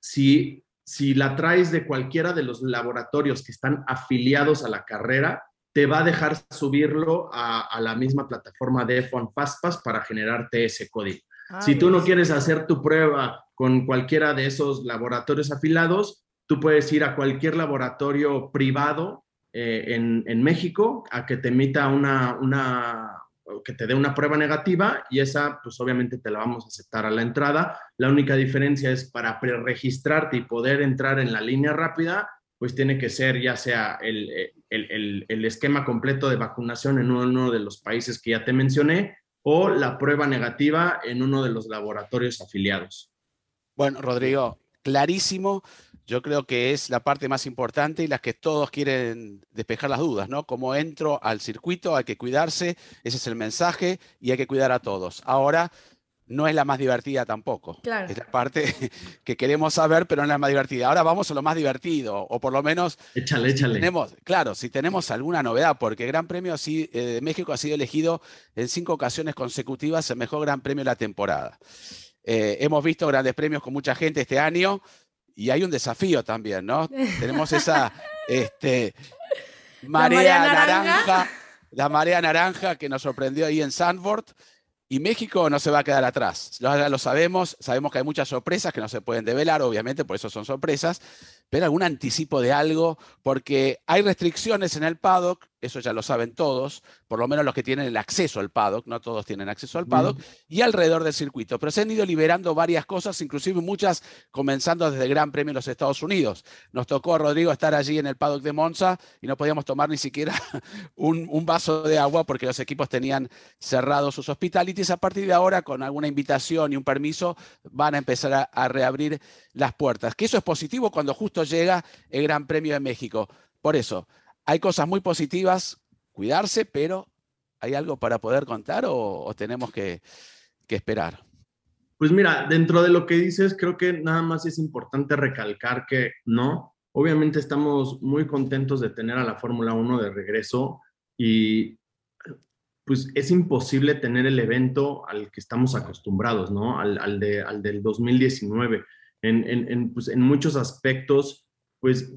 si, si la traes de cualquiera de los laboratorios que están afiliados a la carrera, te va a dejar subirlo a, la misma plataforma de F1 FastPass para generarte ese código. Ah, si tú no quieres hacer tu prueba con cualquiera de esos laboratorios afilados, tú puedes ir a cualquier laboratorio privado eh, en, México a que te emita una, una, que te dé una prueba negativa y esa, pues obviamente te la vamos a aceptar a la entrada. La única diferencia es para preregistrarte y poder entrar en la línea rápida, pues tiene que ser ya sea el, el, esquema completo de vacunación en uno de los países que ya te mencioné o la prueba negativa en uno de los laboratorios afiliados. Bueno, Rodrigo, clarísimo. Yo creo que es la parte más importante y la que todos quieren despejar las dudas, ¿no? Como entro al circuito, hay que cuidarse, ese es el mensaje y hay que cuidar a todos. Ahora, no es la más divertida tampoco. Es la parte *laughs* que queremos saber, pero no es la más divertida. Ahora vamos a lo más divertido, o por lo menos... Échale, échale. Tenemos, claro, si tenemos alguna novedad, porque el Gran Premio eh, de México ha sido elegido en cinco ocasiones consecutivas el mejor Gran Premio de la temporada. Eh, hemos visto grandes premios con mucha gente este año y hay un desafío también, ¿no? *laughs* tenemos esa este, marea, naranja. la marea naranja que nos sorprendió ahí en Sandford y México no se va a quedar atrás. Lo sabemos, sabemos que hay muchas sorpresas que no se pueden develar, obviamente, por eso son sorpresas, pero algún anticipo de algo, porque hay restricciones en el paddock, eso ya lo saben todos, por lo menos los que tienen el acceso al paddock, no todos tienen acceso al paddock, y alrededor del circuito. Pero se han ido liberando varias cosas, inclusive muchas comenzando desde el Gran Premio de los Estados Unidos. Nos tocó a Rodrigo estar allí en el paddock de Monza y no podíamos tomar ni siquiera *laughs* un, vaso de agua porque los equipos tenían cerrados sus hospitalities. A partir de ahora, con alguna invitación y un permiso, van a empezar a, a reabrir las puertas. Que eso es positivo cuando justo llega el Gran Premio de México. Por eso, hay cosas muy positivas, cuidarse, pero ¿hay algo para poder contar o, tenemos que, esperar? Pues mira, dentro de lo que dices, creo que nada más es importante recalcar que no, obviamente estamos muy contentos de tener a la Fórmula 1 de regreso y pues es imposible tener el evento al que estamos acostumbrados, ¿no? Al, de, al del 2019. En, en, en, pues, en muchos aspectos, pues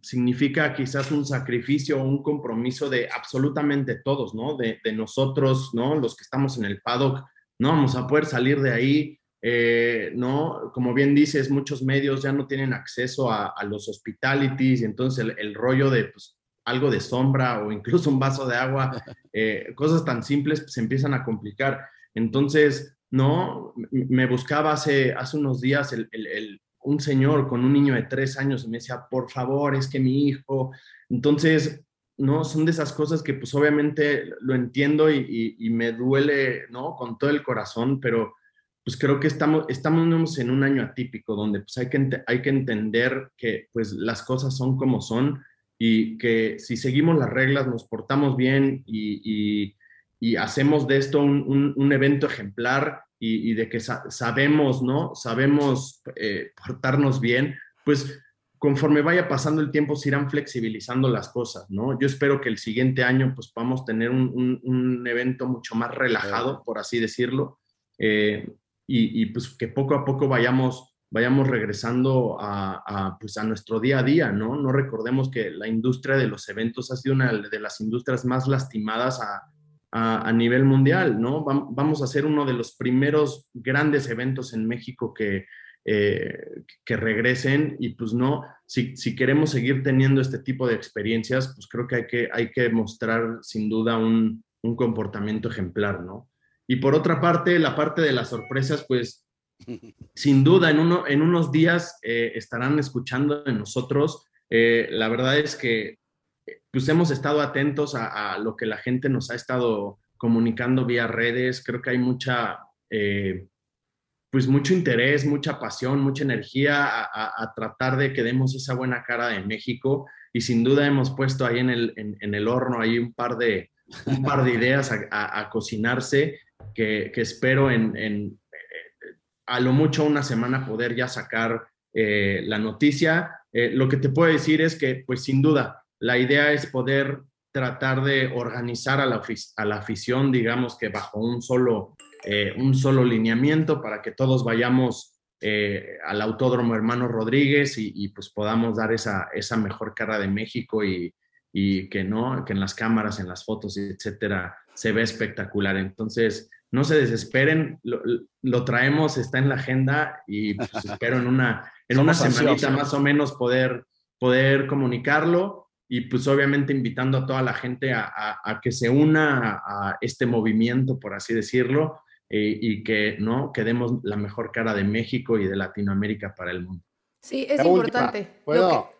significa quizás un sacrificio o un compromiso de absolutamente todos, ¿no? De, nosotros, ¿no? Los que estamos en el paddock, no vamos a poder salir de ahí, eh, ¿no? Como bien dices, muchos medios ya no tienen acceso a, los hospitalities y entonces el, rollo de pues, algo de sombra o incluso un vaso de agua, *laughs* eh, cosas tan simples se empiezan a complicar. Entonces, ¿no? Me buscaba hace, hace unos días el, un señor con un niño de tres años y me decía, por favor, es que mi hijo. Entonces, ¿no? Son de esas cosas que pues obviamente lo entiendo y, me duele, ¿no? Con todo el corazón, pero pues creo que estamos, estamos en un año atípico donde pues hay que, hay que entender que pues las cosas son como son y que si seguimos las reglas, nos portamos bien y, hacemos de esto un, un evento ejemplar, y, de que sabemos, ¿no? Sabemos eh, portarnos bien, pues conforme vaya pasando el tiempo se irán flexibilizando las cosas, ¿no? Yo espero que el siguiente año pues podamos tener un, un, evento mucho más relajado, por así decirlo, eh, y, y, pues que poco a poco vayamos, vayamos regresando a, a, pues a nuestro día a día, ¿no? No recordemos que la industria de los eventos ha sido una de las industrias más lastimadas a, a, nivel mundial, ¿no? Vamos a hacer uno de los primeros grandes eventos en México que, eh, que regresen y pues no, si, queremos seguir teniendo este tipo de experiencias, pues creo que hay que, hay que mostrar sin duda un, comportamiento ejemplar, ¿no? Y por otra parte, la parte de las sorpresas, pues *laughs* sin duda en, uno, en unos días eh, estarán escuchando de nosotros. Eh, la verdad es que pues hemos estado atentos a, lo que la gente nos ha estado comunicando vía redes. Creo que hay mucha, eh, pues mucho interés, mucha pasión, mucha energía a, tratar de que demos esa buena cara de México. Y sin duda hemos puesto ahí en el, en, el horno ahí un par de, un par de ideas a, cocinarse que, que espero en, en, eh, a lo mucho una semana poder ya sacar eh, la noticia. lo que te puedo decir es que, pues sin duda, la idea es poder tratar de organizar a la, a la afición, digamos que bajo un solo, eh, un solo lineamiento para que todos vayamos eh, al Autódromo Hermano Rodríguez y, pues podamos dar esa, esa mejor cara de México y, que no, que en las cámaras, en las fotos, etcétera, se ve espectacular. Entonces, no se desesperen, lo, traemos, está en la agenda y pues, *laughs* espero en una, en una semanita más o menos poder, poder comunicarlo y pues obviamente invitando a toda la gente a, que se una a, este movimiento, por así decirlo, eh, y que no quedemos la mejor cara de México y de Latinoamérica para el mundo. Sí, es importante. ¿Puedo?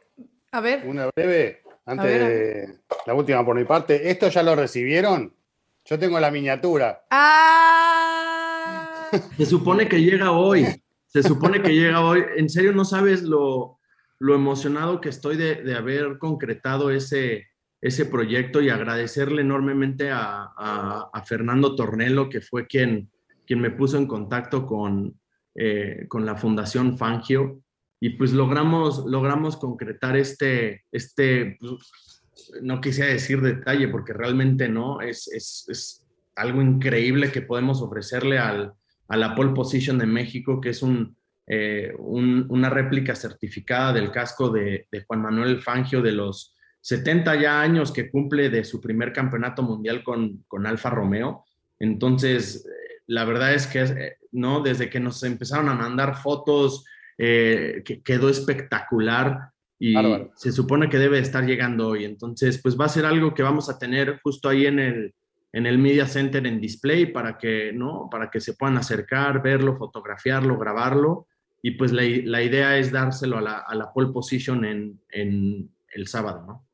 A ver. Una breve, antes de la última por mi parte. ¿Esto ya lo recibieron? Yo tengo la miniatura. ¡Ah! Se supone que llega hoy. Se supone que llega hoy. En serio, no sabes lo, lo emocionado que estoy de, haber concretado ese, ese proyecto y agradecerle enormemente a, Fernando Tornelo, que fue quien, quien me puso en contacto con, eh, con la Fundación Fangio. Y pues logramos, logramos concretar este, este pues, no quisiera decir detalle porque realmente no, es, es, algo increíble que podemos ofrecerle al, a la pole position de México, que es un, eh, una réplica certificada del casco de, Juan Manuel Fangio de los 70 ya años que cumple de su primer campeonato mundial con, con Alfa Romeo. Entonces, eh, la verdad es que, eh, ¿no? Desde que nos empezaron a mandar fotos, que quedó espectacular y se supone que debe estar llegando hoy. Entonces, pues va a ser algo que vamos a tener justo ahí en el, en el Media Center en display para que, ¿no? Para que se puedan acercar, verlo, fotografiarlo, grabarlo y pues la, idea es dárselo a la, a la pole position en, en, el sábado, ¿no?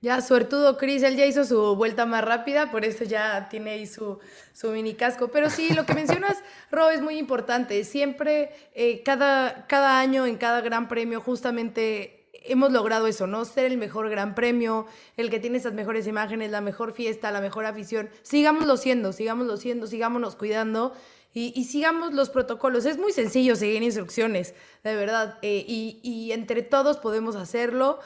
Ya, suertudo Chris, él ya hizo su vuelta más rápida, por eso ya tiene ahí su, su mini casco. Pero sí, lo que mencionas, *laughs* Ro, es muy importante. Siempre, eh, cada, cada año, en cada gran premio, justamente hemos logrado eso, ¿no? Ser el mejor gran premio, el que tiene esas mejores imágenes, la mejor fiesta, la mejor afición. Sigámoslo siendo, sigámoslo siendo, sigámonos cuidando y, sigamos los protocolos. Es muy sencillo seguir instrucciones, de verdad, eh, y, entre todos podemos hacerlo.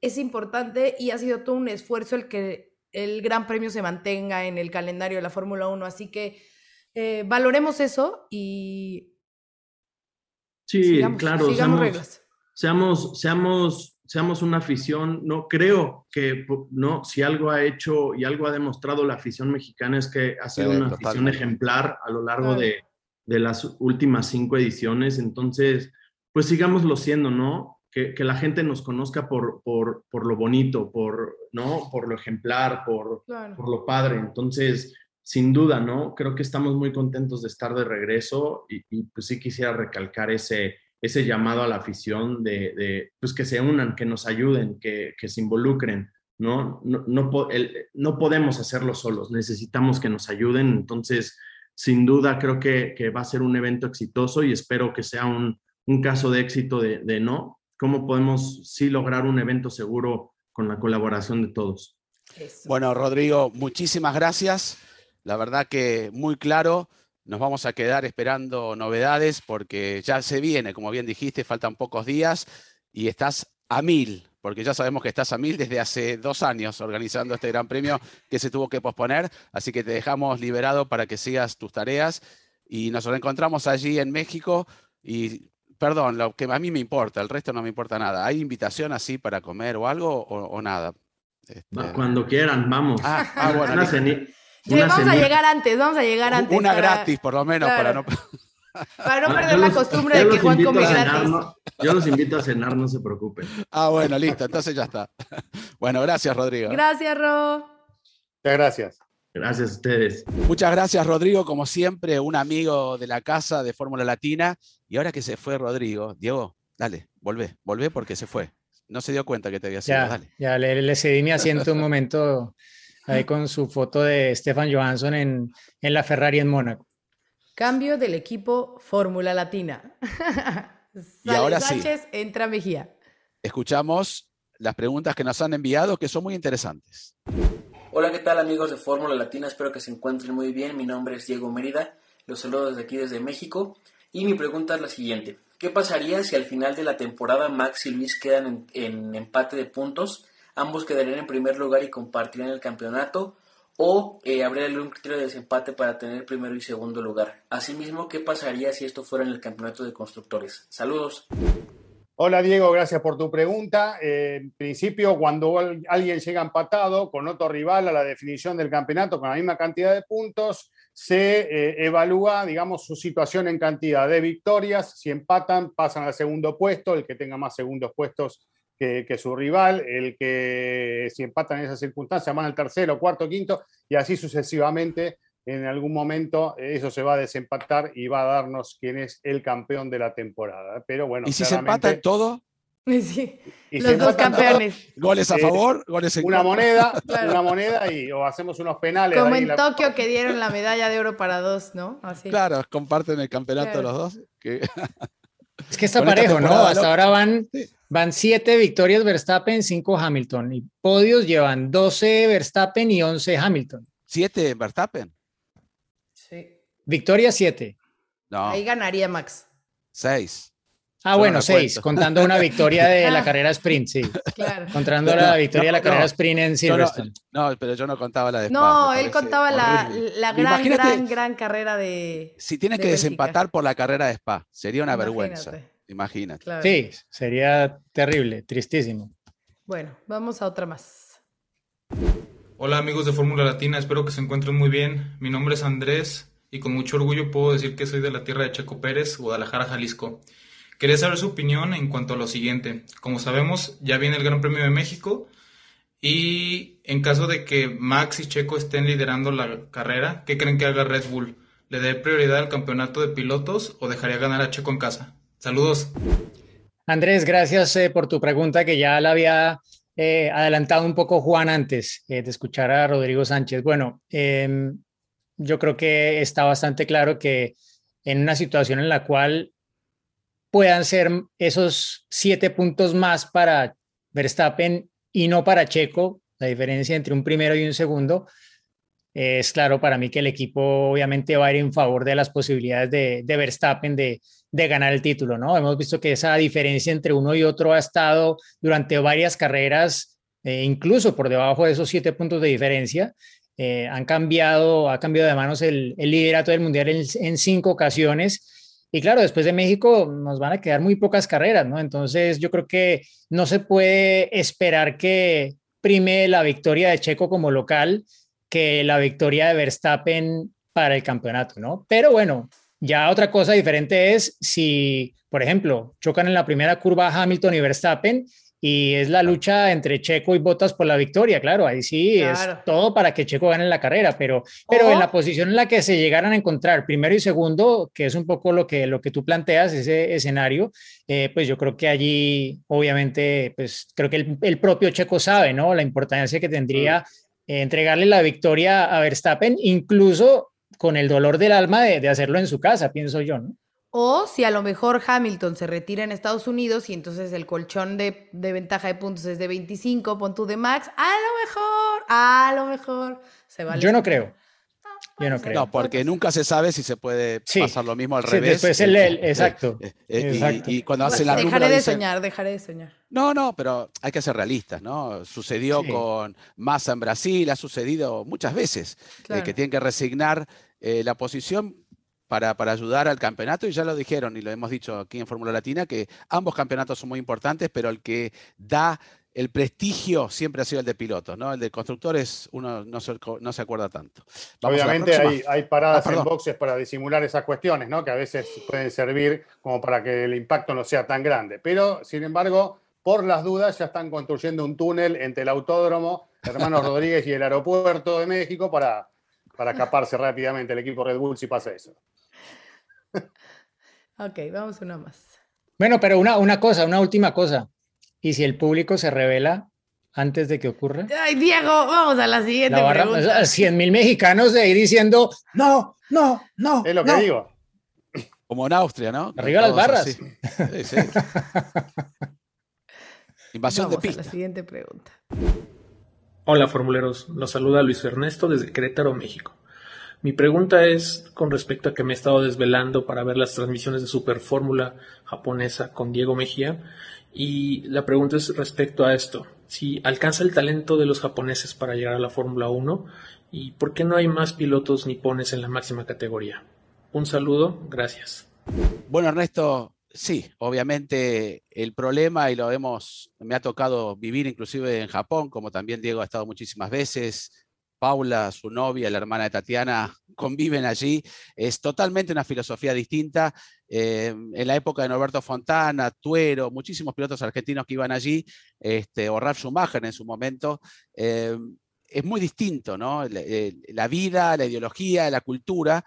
Es importante y ha sido todo un esfuerzo el que el Gran Premio se mantenga en el calendario de la Fórmula 1, así que eh, valoremos eso y... Sí, claro, seamos, Seamos, seamos seamos una afición, no creo que, no, si algo ha hecho y algo ha demostrado la afición mexicana es que ha sido una afición ejemplar a lo largo de, de, las últimas cinco ediciones, entonces, pues sigámoslo siendo, ¿no? Que, que la gente nos conozca por, por, por, lo bonito, por, ¿no? Por lo ejemplar, por, por lo padre, entonces, sin duda, ¿no? Creo que estamos muy contentos de estar de regreso y, y pues sí quisiera recalcar ese ese llamado a la afición de, pues que se unan, que nos ayuden, que, se involucren, ¿no? No, no, podemos hacerlo solos, necesitamos que nos ayuden, entonces, sin duda creo que, va a ser un evento exitoso y espero que sea un, caso de éxito de, no, cómo podemos sí lograr un evento seguro con la colaboración de todos. Bueno, Rodrigo, muchísimas gracias. La verdad que muy claro. Nos vamos a quedar esperando novedades porque ya se viene, como bien dijiste, faltan pocos días y estás a mil, porque ya sabemos que estás a mil desde hace dos años organizando este Gran Premio que se tuvo que posponer, así que te dejamos liberado para que sigas tus tareas y nos reencontramos allí en México y perdón, lo que a mí me importa, el resto no me importa nada. ¿Hay invitación así para comer o algo o, nada? Este, cuando quieran, vamos. Ah, ah bueno, vamos a llegar antes, vamos a llegar antes. Una gratis, por lo menos, para no... *laughs* Para no perder la costumbre de que Juan come gratis. yo los invito a cenar, no se preocupen. Ah, bueno, listo, entonces ya está. *laughs* Bueno, gracias, Rodrigo. Gracias, Ro. Muchas gracias. Gracias a ustedes. Muchas gracias, Rodrigo. Como siempre, un amigo de la casa de Fórmula Latina. Y ahora que se fue Rodrigo, Diego, dale, volvé, volvé porque se fue. No se dio cuenta que te había sido. Ya, dale. ya le, le cedí mi asiento un momento *laughs* ahí con su foto de Stefan Johansson en, en la Ferrari en Mónaco. Cambio del equipo Fórmula Latina. *laughs* y ahora Sánchez entra Mejía. Escuchamos las preguntas que nos han enviado que son muy interesantes. Hola, ¿qué tal amigos de Fórmula Latina? Espero que se encuentren muy bien. Mi nombre es Diego Mérida. Los saludo desde aquí, desde México. Y mi pregunta es la siguiente. ¿Qué pasaría si al final de la temporada Max y Luis quedan en, en empate de puntos ambos quedarían en primer lugar y compartirían el campeonato, o eh, habría algún criterio de desempate para tener primero y segundo lugar. Asimismo, ¿qué pasaría si esto fuera en el campeonato de constructores? Saludos. Hola Diego, gracias por tu pregunta. Eh, en principio, cuando alguien llega empatado con otro rival a la definición del campeonato con la misma cantidad de puntos, se eh, evalúa, digamos, su situación en cantidad de victorias. Si empatan, pasan al segundo puesto. El que tenga más segundos puestos que, su rival, el que si empatan en esas circunstancias van al tercero, cuarto, quinto, y así sucesivamente. En algún momento eso se va a desempatar y va a darnos quién es el campeón de la temporada. Pero bueno, ¿Y si se empatan todo? *laughs* Sí, los dos campeones. Goles a eh, favor, goles en Una moneda, *laughs* una moneda y o hacemos unos penales. Como en Tokio que dieron la medalla de oro para dos, ¿no? Así. Claro, comparten el campeonato los dos. *laughs* Es que está parejo, ¿no? Hasta ahora van, van siete victorias Verstappen, cinco Hamilton. Y podios llevan 12 Verstappen y 11 Hamilton. ¿Siete Verstappen? Sí. Victoria siete. No. Ahí ganaría Max. Seis. Ah, bueno, seis, contando una victoria de la carrera sprint, sí. Claro. Contando la victoria de la carrera sprint en Silverstone. No, pero yo no contaba la de Spa, No, él contaba la, la, gran, gran, gran carrera de. Si tienes que desempatar por la carrera de Spa, sería una vergüenza. Imagínate. Sí, sería terrible, tristísimo. Bueno, vamos a otra más. Hola amigos de Fórmula Latina, espero que se encuentren muy bien. Mi nombre es Andrés y con mucho orgullo puedo decir que soy de la tierra de Checo Pérez, Guadalajara, Jalisco. Quería saber su opinión en cuanto a lo siguiente. Como sabemos, ya viene el Gran Premio de México y en caso de que Max y Checo estén liderando la carrera, ¿qué creen que haga Red Bull? ¿Le dé prioridad al campeonato de pilotos o dejaría ganar a Checo en casa? Saludos. Andrés, gracias eh, por tu pregunta que ya la había eh, adelantado un poco Juan antes eh, de escuchar a Rodrigo Sánchez. Bueno, em, yo creo que está bastante claro que en una situación en la cual puedan ser esos siete puntos más para Verstappen y no para Checo, la diferencia entre un primero y un segundo, es claro para mí que el equipo obviamente va a ir en favor de las posibilidades de, Verstappen de, ganar el título, ¿no? Hemos visto que esa diferencia entre uno y otro ha estado durante varias carreras, eh, incluso por debajo de esos siete puntos de diferencia. Eh, han cambiado, ha cambiado de manos el, liderato del mundial en cinco ocasiones Y claro, después de México nos van a quedar muy pocas carreras, ¿no? Entonces yo creo que no se puede esperar que prime la victoria de Checo como local que la victoria de Verstappen para el campeonato, ¿no? Pero bueno, ya otra cosa diferente es si, por ejemplo, chocan en la primera curva Hamilton y Verstappen y es la lucha entre Checo y Bottas por la victoria, claro, ahí sí es todo para que Checo gane la carrera, pero, pero en la posición en la que se llegaran a encontrar primero y segundo, que es un poco lo que, lo que tú planteas, ese escenario, eh, pues yo creo que allí, obviamente, pues creo que el, propio Checo sabe, ¿no? La importancia que tendría mm. entregarle la victoria a Verstappen, incluso con el dolor del alma de, de hacerlo en su casa, pienso yo, ¿no? O si a lo mejor Hamilton se retira en Estados Unidos y entonces el colchón de, ventaja de puntos es de 25, pon tú de max, a lo mejor, a lo mejor se va. Yo no creo. Yo no creo. No, porque nunca se sabe si se puede pasar lo mismo al revés. Después el, el, exacto. Y, cuando hace la Dejaré de soñar, dejaré de soñar. No, no, pero hay que ser realistas, ¿no? Sucedió con Massa en Brasil, ha sucedido muchas veces eh, que tienen que resignar eh, la posición para, para, ayudar al campeonato y ya lo dijeron y lo hemos dicho aquí en Fórmula Latina que ambos campeonatos son muy importantes, pero el que da el prestigio siempre ha sido el de pilotos, ¿no? El de constructores uno no se, no se acuerda tanto. Obviamente hay, hay, paradas ah, en boxes para disimular esas cuestiones, ¿no? Que a veces pueden servir como para que el impacto no sea tan grande. Pero, sin embargo, por las dudas ya están construyendo un túnel entre el autódromo, Hermanos Rodríguez y el aeropuerto de México para, para escaparse rápidamente el equipo Red Bull si pasa eso. Ok, vamos una más. Bueno, pero una, una cosa, una última cosa. ¿Y si el público se revela antes de que ocurra? Ay, Diego, vamos a la siguiente la pregunta. 100 mil mexicanos de ahí diciendo, no, no, no. Es lo que digo. Como en Austria, ¿no? Arriba las barras. Sí, sí. *laughs* Invasión de pista. A la siguiente pregunta. Hola, formuleros. Los saluda Luis Ernesto desde Querétaro, México. Mi pregunta es con respecto a que me he estado desvelando para ver las transmisiones de Super Fórmula japonesa con Diego Mejía y la pregunta es respecto a esto. Si alcanza el talento de los japoneses para llegar a la Fórmula 1 y por qué no hay más pilotos nipones en la máxima categoría. Un saludo, gracias. Bueno, Ernesto, sí, obviamente el problema, y lo hemos, me ha tocado vivir inclusive en Japón, como también Diego ha estado muchísimas veces, Paula, su novia, la hermana de Tatiana, *laughs* conviven allí. Es totalmente una filosofía distinta. Eh, en la época de Norberto Fontana, Tuero, muchísimos pilotos argentinos que iban allí, este, o Ralf Schumacher en su momento, eh, es muy distinto, ¿no? Eh, la, vida, la ideología, la cultura.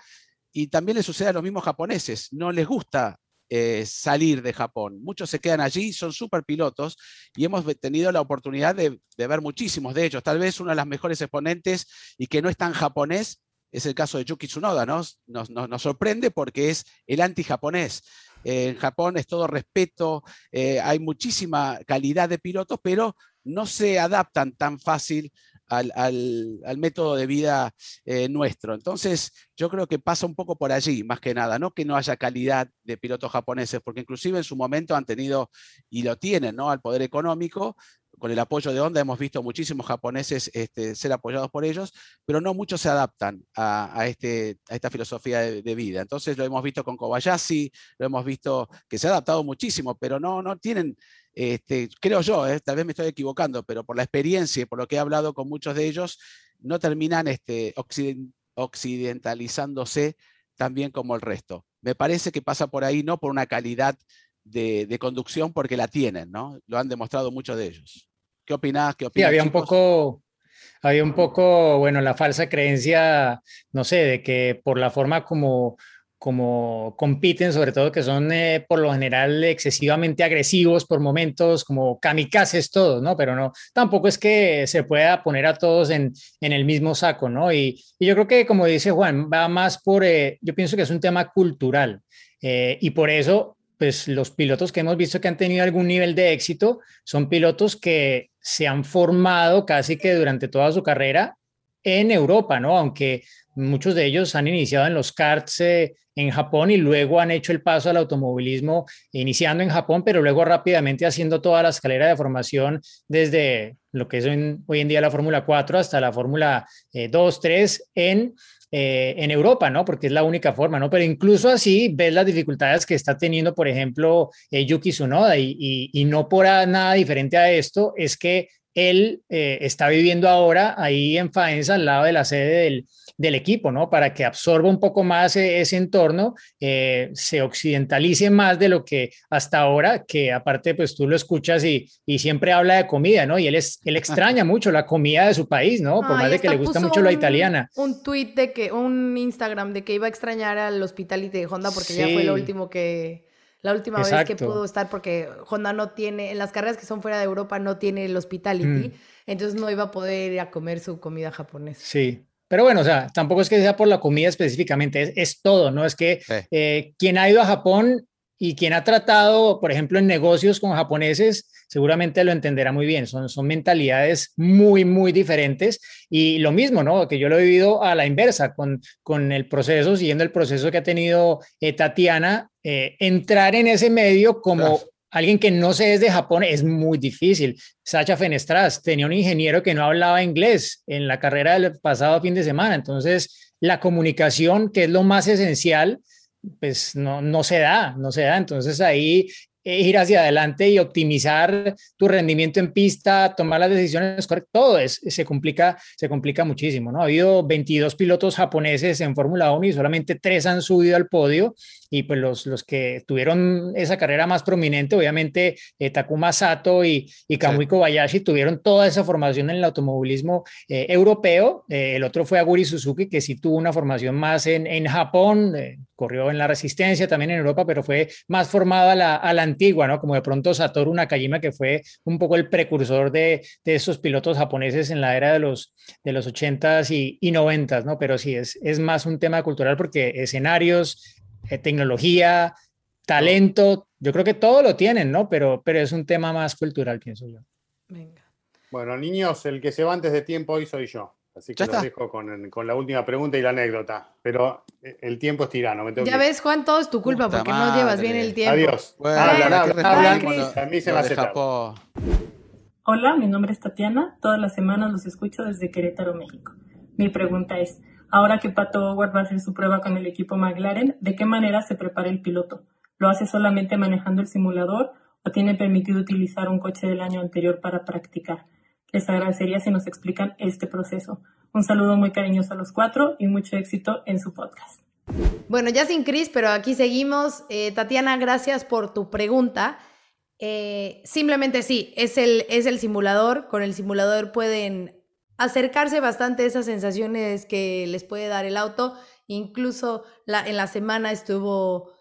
Y también le sucede a los mismos japoneses. No les gusta eh, salir de Japón. Muchos se quedan allí, son super pilotos y hemos tenido la oportunidad de, ver muchísimos de ellos. Tal vez uno de los mejores exponentes y que no es tan japonés es el caso de Yuki Tsunoda. Nos, nos, sorprende porque es el anti-japonés. en Japón es todo respeto, eh, hay muchísima calidad de pilotos, pero no se adaptan tan fácil al, método de vida eh, nuestro. Entonces, yo creo que pasa un poco por allí, más que nada, no que no haya calidad de pilotos japoneses, porque inclusive en su momento han tenido y lo tienen, ¿no? Al poder económico, con el apoyo de Honda hemos visto muchísimos japoneses este, ser apoyados por ellos, pero no muchos se adaptan a, este, a esta filosofía de, vida. Entonces lo hemos visto con Kobayashi, lo hemos visto que se ha adaptado muchísimo, pero no, no tienen este, creo yo, eh, tal vez me estoy equivocando, pero por la experiencia y por lo que he hablado con muchos de ellos, no terminan este, occidentalizándose tan bien como el resto. Me parece que pasa por ahí no por una calidad de, conducción, porque la tienen, ¿no? Lo han demostrado muchos de ellos. ¿Qué opinás? ¿Qué opinás, había un poco, había un poco, bueno, la falsa creencia, no sé, de que por la forma como como compiten, sobre todo que son eh, por lo general excesivamente agresivos por momentos, como kamikazes todos, ¿no? Pero no, tampoco es que se pueda poner a todos en, en el mismo saco, ¿no? Y, y, yo creo que, como dice Juan, va más por, eh, yo pienso que es un tema cultural eh, y por eso, pues los pilotos que hemos visto que han tenido algún nivel de éxito son pilotos que se han formado casi que durante toda su carrera en Europa, ¿no? Aunque muchos de ellos han iniciado en los karts eh, en Japón y luego han hecho el paso al automovilismo, iniciando en Japón, pero luego rápidamente haciendo toda la escalera de formación desde lo que es hoy en día la Fórmula 4 hasta la Fórmula 2, eh, 3 en eh, en Europa, ¿no? Porque es la única forma, ¿no? Pero incluso así ves las dificultades que está teniendo, por ejemplo, eh, Yuki Tsunoda y, y, no por nada diferente a esto, es que él está viviendo ahora ahí en Faenza, al lado de la sede del, del equipo, ¿no? Para que absorba un poco más e-, ese entorno, eh, se occidentalice más de lo que hasta ahora, que aparte, pues tú lo escuchas y, y siempre habla de comida, ¿no? Y él, es, él extraña mucho la comida de su país, ¿no? Por más de que le gusta mucho la italiana. Un tweet de que, un Instagram de que iba a extrañar al hospitality de Honda porque ya fue lo último que la última vez que pudo estar porque Honda no tiene, en las carreras que son fuera de Europa no tiene el hospitality, mm. entonces no iba a poder ir a comer su comida japonesa. Sí, pero bueno, o sea, tampoco es que sea por la comida específicamente, es, todo, ¿no? Es que eh, quien ha ido a Japón y quien ha tratado, por ejemplo, en negocios con japoneses, seguramente lo entenderá muy bien. Son, son mentalidades muy, muy diferentes. Y lo mismo, ¿no? Que yo lo he vivido a la inversa, con, con el proceso, siguiendo el proceso que ha tenido eh, Tatiana, eh, entrar en ese medio como alguien que no se es de Japón es muy difícil. Sacha Fenestras tenía un ingeniero que no hablaba inglés en la carrera del pasado fin de semana. Entonces, la comunicación, que es lo más esencial, pues no, no se da, no se da. Entonces ahí ir hacia adelante y optimizar tu rendimiento en pista, tomar las decisiones correctas, todo es, se, complica, se complica muchísimo, ¿no? Ha habido 22 pilotos japoneses en Fórmula 1 y solamente tres han subido al podio y pues los, los que tuvieron esa carrera más prominente, obviamente eh, Takuma Sato y, y Kamui Kobayashi tuvieron toda esa formación en el automovilismo eh, europeo, eh, el otro fue Aguri Suzuki que sí tuvo una formación más en, en Japón, corrió en la resistencia también en Europa, pero fue más formada a la, a la antigua, ¿no? Como de pronto Satoru Nakajima, que fue un poco el precursor de, de esos pilotos japoneses en la era de los, de los 80s y, y 90s, ¿no? Pero sí, es, es más un tema cultural porque escenarios, eh, tecnología, talento, yo creo que todo lo tienen, ¿no? Pero, pero es un tema más cultural, pienso yo. Venga. Bueno, niños, el que se va antes de tiempo hoy soy yo. Así que los dejo con, con, la última pregunta y la anécdota. Pero eh, el tiempo es tirano. ya ves, Juan, todo es tu culpa porque no llevas bien el tiempo. Adiós. a mí se me hace Hola, mi nombre es Tatiana. Todas las semanas los escucho desde Querétaro, México. Mi pregunta es, ahora que Pato Howard va a hacer su prueba con el equipo McLaren, ¿de qué manera se prepara el piloto? ¿Lo hace solamente manejando el simulador o tiene permitido utilizar un coche del año anterior para practicar? Les agradecería si nos explican este proceso. Un saludo muy cariñoso a los cuatro y mucho éxito en su podcast. Bueno, ya sin Cris, pero aquí seguimos. Eh, Tatiana, gracias por tu pregunta. Eh, simplemente sí, es el, es el simulador. Con el simulador pueden acercarse bastante a esas sensaciones que les puede dar el auto. Incluso en la semana estuvo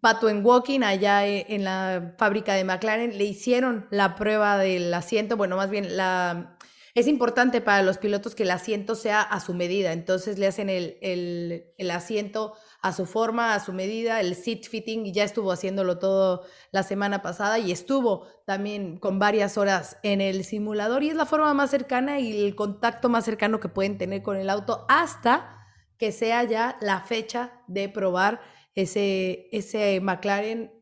Pato en Walking, allá e, en la fábrica de McLaren, le hicieron la prueba del asiento, bueno, más bien la... Es importante para los pilotos que el asiento sea a su medida, entonces le hacen el, el, asiento a su forma, a su medida, el seat fitting, ya estuvo haciéndolo todo la semana pasada y estuvo también con varias horas en el simulador y es la forma más cercana y el contacto más cercano que pueden tener con el auto hasta que sea ya la fecha de probar ese, ese McLaren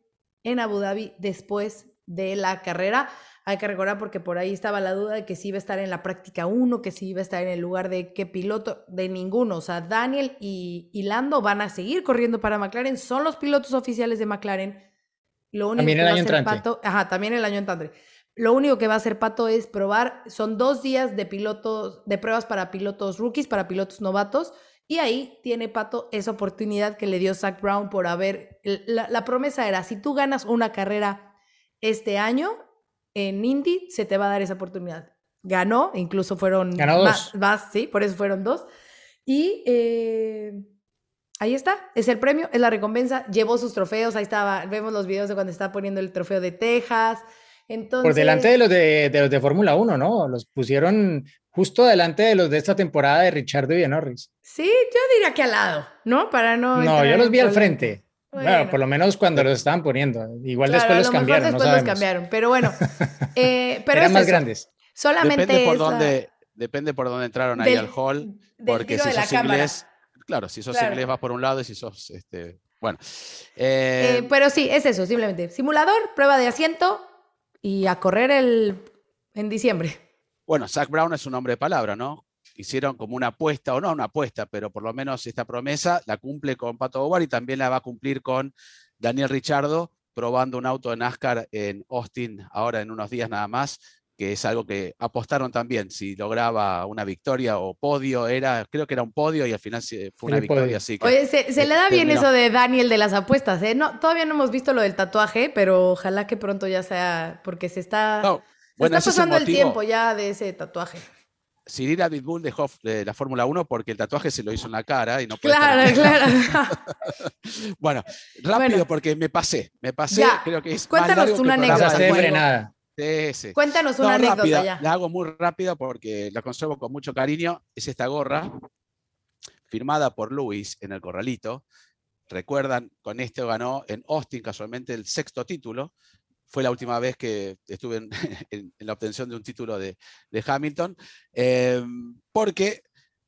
en Abu Dhabi después de la carrera. Hay que recordar porque por ahí estaba la duda de que si iba a estar en la práctica 1, que si iba a estar en el lugar de qué piloto, de ninguno. O sea, Daniel y, Lando van a seguir corriendo para McLaren, son los pilotos oficiales de McLaren. Lo único también el año entrante. Pato, ajá, también el año entrante. Lo único que va a hacer Pato es probar, son dos días de pilotos, de pruebas para pilotos rookies, para pilotos novatos. Y ahí tiene Pato esa oportunidad que le dio Zach Brown por haber. La, promesa era: si tú ganas una carrera este año en Indy, se te va a dar esa oportunidad. Ganó, incluso fueron Ganó dos. Más, sí, por eso fueron dos. Y eh, ahí está, es el premio, es la recompensa. Llevó sus trofeos, ahí estaba, vemos los videos de cuando está poniendo el trofeo de Texas. Entonces, por delante de los de, de, de Fórmula 1, ¿no? Los pusieron justo delante de los de esta temporada de Richard y Norris. Sí, yo diría que al lado, ¿no? Para no. No, yo los vi al frente. Bueno. por lo menos cuando los estaban poniendo. Igual después los cambiaron. Después los cambiaron, pero bueno. *laughs* Eh, pero Eran más grandes. Solamente depende por dónde, depende por dónde entraron ahí al hall, porque si sos inglés, claro, si sos inglés vas por un lado y si sos, este, bueno. Eh, eh, pero sí, es eso, simplemente. Simulador, prueba de asiento y a correr el en diciembre. Bueno, Zach Brown es un hombre de palabra, ¿no? hicieron como una apuesta, o no una apuesta, pero por lo menos esta promesa la cumple con Pato Howard y también la va a cumplir con Daniel Richardo, probando un auto de NASCAR en Austin ahora en unos días nada más, que es algo que apostaron también, si lograba una victoria o podio, era, creo que era un podio y al final fue una victoria. Así Oye, se, le da bien eso de Daniel de las apuestas, ¿eh? No, todavía no hemos visto lo del tatuaje, pero ojalá que pronto ya sea, porque se está, está pasando el, tiempo ya de ese tatuaje. Cyril Bull dejó la Fórmula 1 porque el tatuaje se lo hizo en la cara y no puede Claro, claro. *laughs* bueno, rápido porque me pasé, me pasé, creo que es Cuéntanos una anécdota. Sí, sí. Cuéntanos una anécdota ya. La hago muy rápido porque la conservo con mucho cariño. Es esta gorra firmada por Luis en el Corralito. Recuerdan, con este ganó en Austin casualmente el sexto título fue la última vez que estuve en, *laughs* la obtención de un título de, Hamilton, em, porque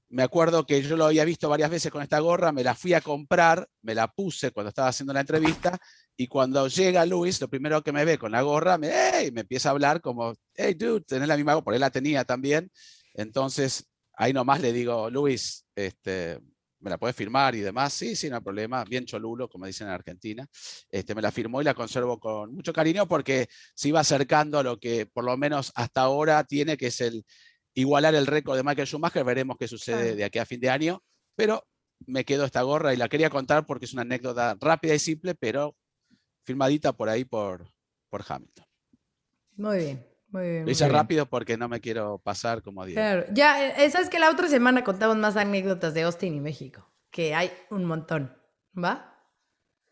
me acuerdo que yo lo había visto varias veces con esta gorra, me la fui a comprar, me la puse cuando estaba haciendo la entrevista, y cuando llega Luis, lo primero que me ve con la gorra, me, me empieza a hablar como, hey, dude, tenés la misma gorra, por él la tenía también. Entonces, ahí nomás le digo, Luis, este, me la puedes firmar y demás, sí, sin no problema, bien cholulo, como dicen en Argentina. Este, me la firmó y la conservo con mucho cariño porque se iba acercando a lo que por lo menos hasta ahora tiene, que es el igualar el récord de Michael Schumacher, veremos qué sucede de aquí a fin de año, pero me quedo esta gorra y la quería contar porque es una anécdota rápida y simple, pero firmadita por ahí por, por Hamilton. Muy bien. Bien, Lo hice rápido porque no me quiero pasar como día. Claro, ya, eh, sabes que la otra semana contamos más anécdotas de Austin y México, que hay un montón, ¿va?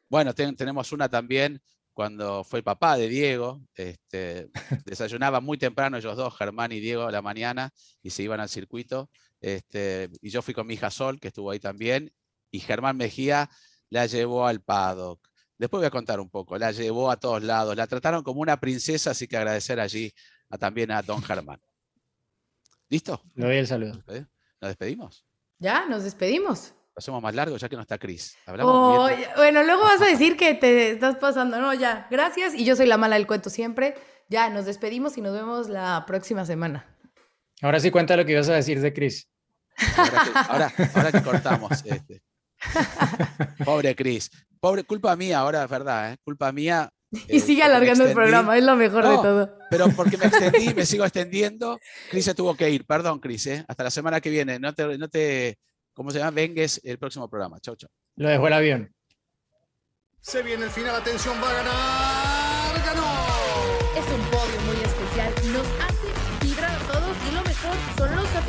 Bueno, tenemos una también cuando fue el papá de Diego, este, *laughs* desayunaba muy temprano ellos dos, Germán y Diego, a la mañana, y se iban al circuito. Este, y yo fui con mi hija Sol, que estuvo ahí también, y Germán Mejía la llevó al paddock. Después voy a contar un poco. La llevó a todos lados. La trataron como una princesa, así que agradecer allí a, también a Don Germán. ¿Listo? Le doy el saludo. ¿Nos despedimos? Ya, nos despedimos. Lo hacemos más largo ya que no está Cris. Oh, bueno, luego vas a decir que te estás pasando. No, ya. Gracias. Y yo soy la mala del cuento siempre. Ya, nos despedimos y nos vemos la próxima semana. Ahora sí cuenta lo que ibas a decir de Cris. Ahora, que, cortamos. Este. *laughs* Pobre Cris. Pobre, culpa mía ahora, es verdad, ¿eh? culpa mía. y sigue alargando el programa, es lo mejor de todo. Pero porque me extendí, *laughs* me sigo extendiendo. Cris se tuvo que ir, perdón, Cris, ¿eh? hasta la semana que viene. No te, no te, ¿cómo se llama? Vengues el próximo programa. Chau, chau. Lo dejó el avión. Se viene el final, atención, va a ganar, ganó.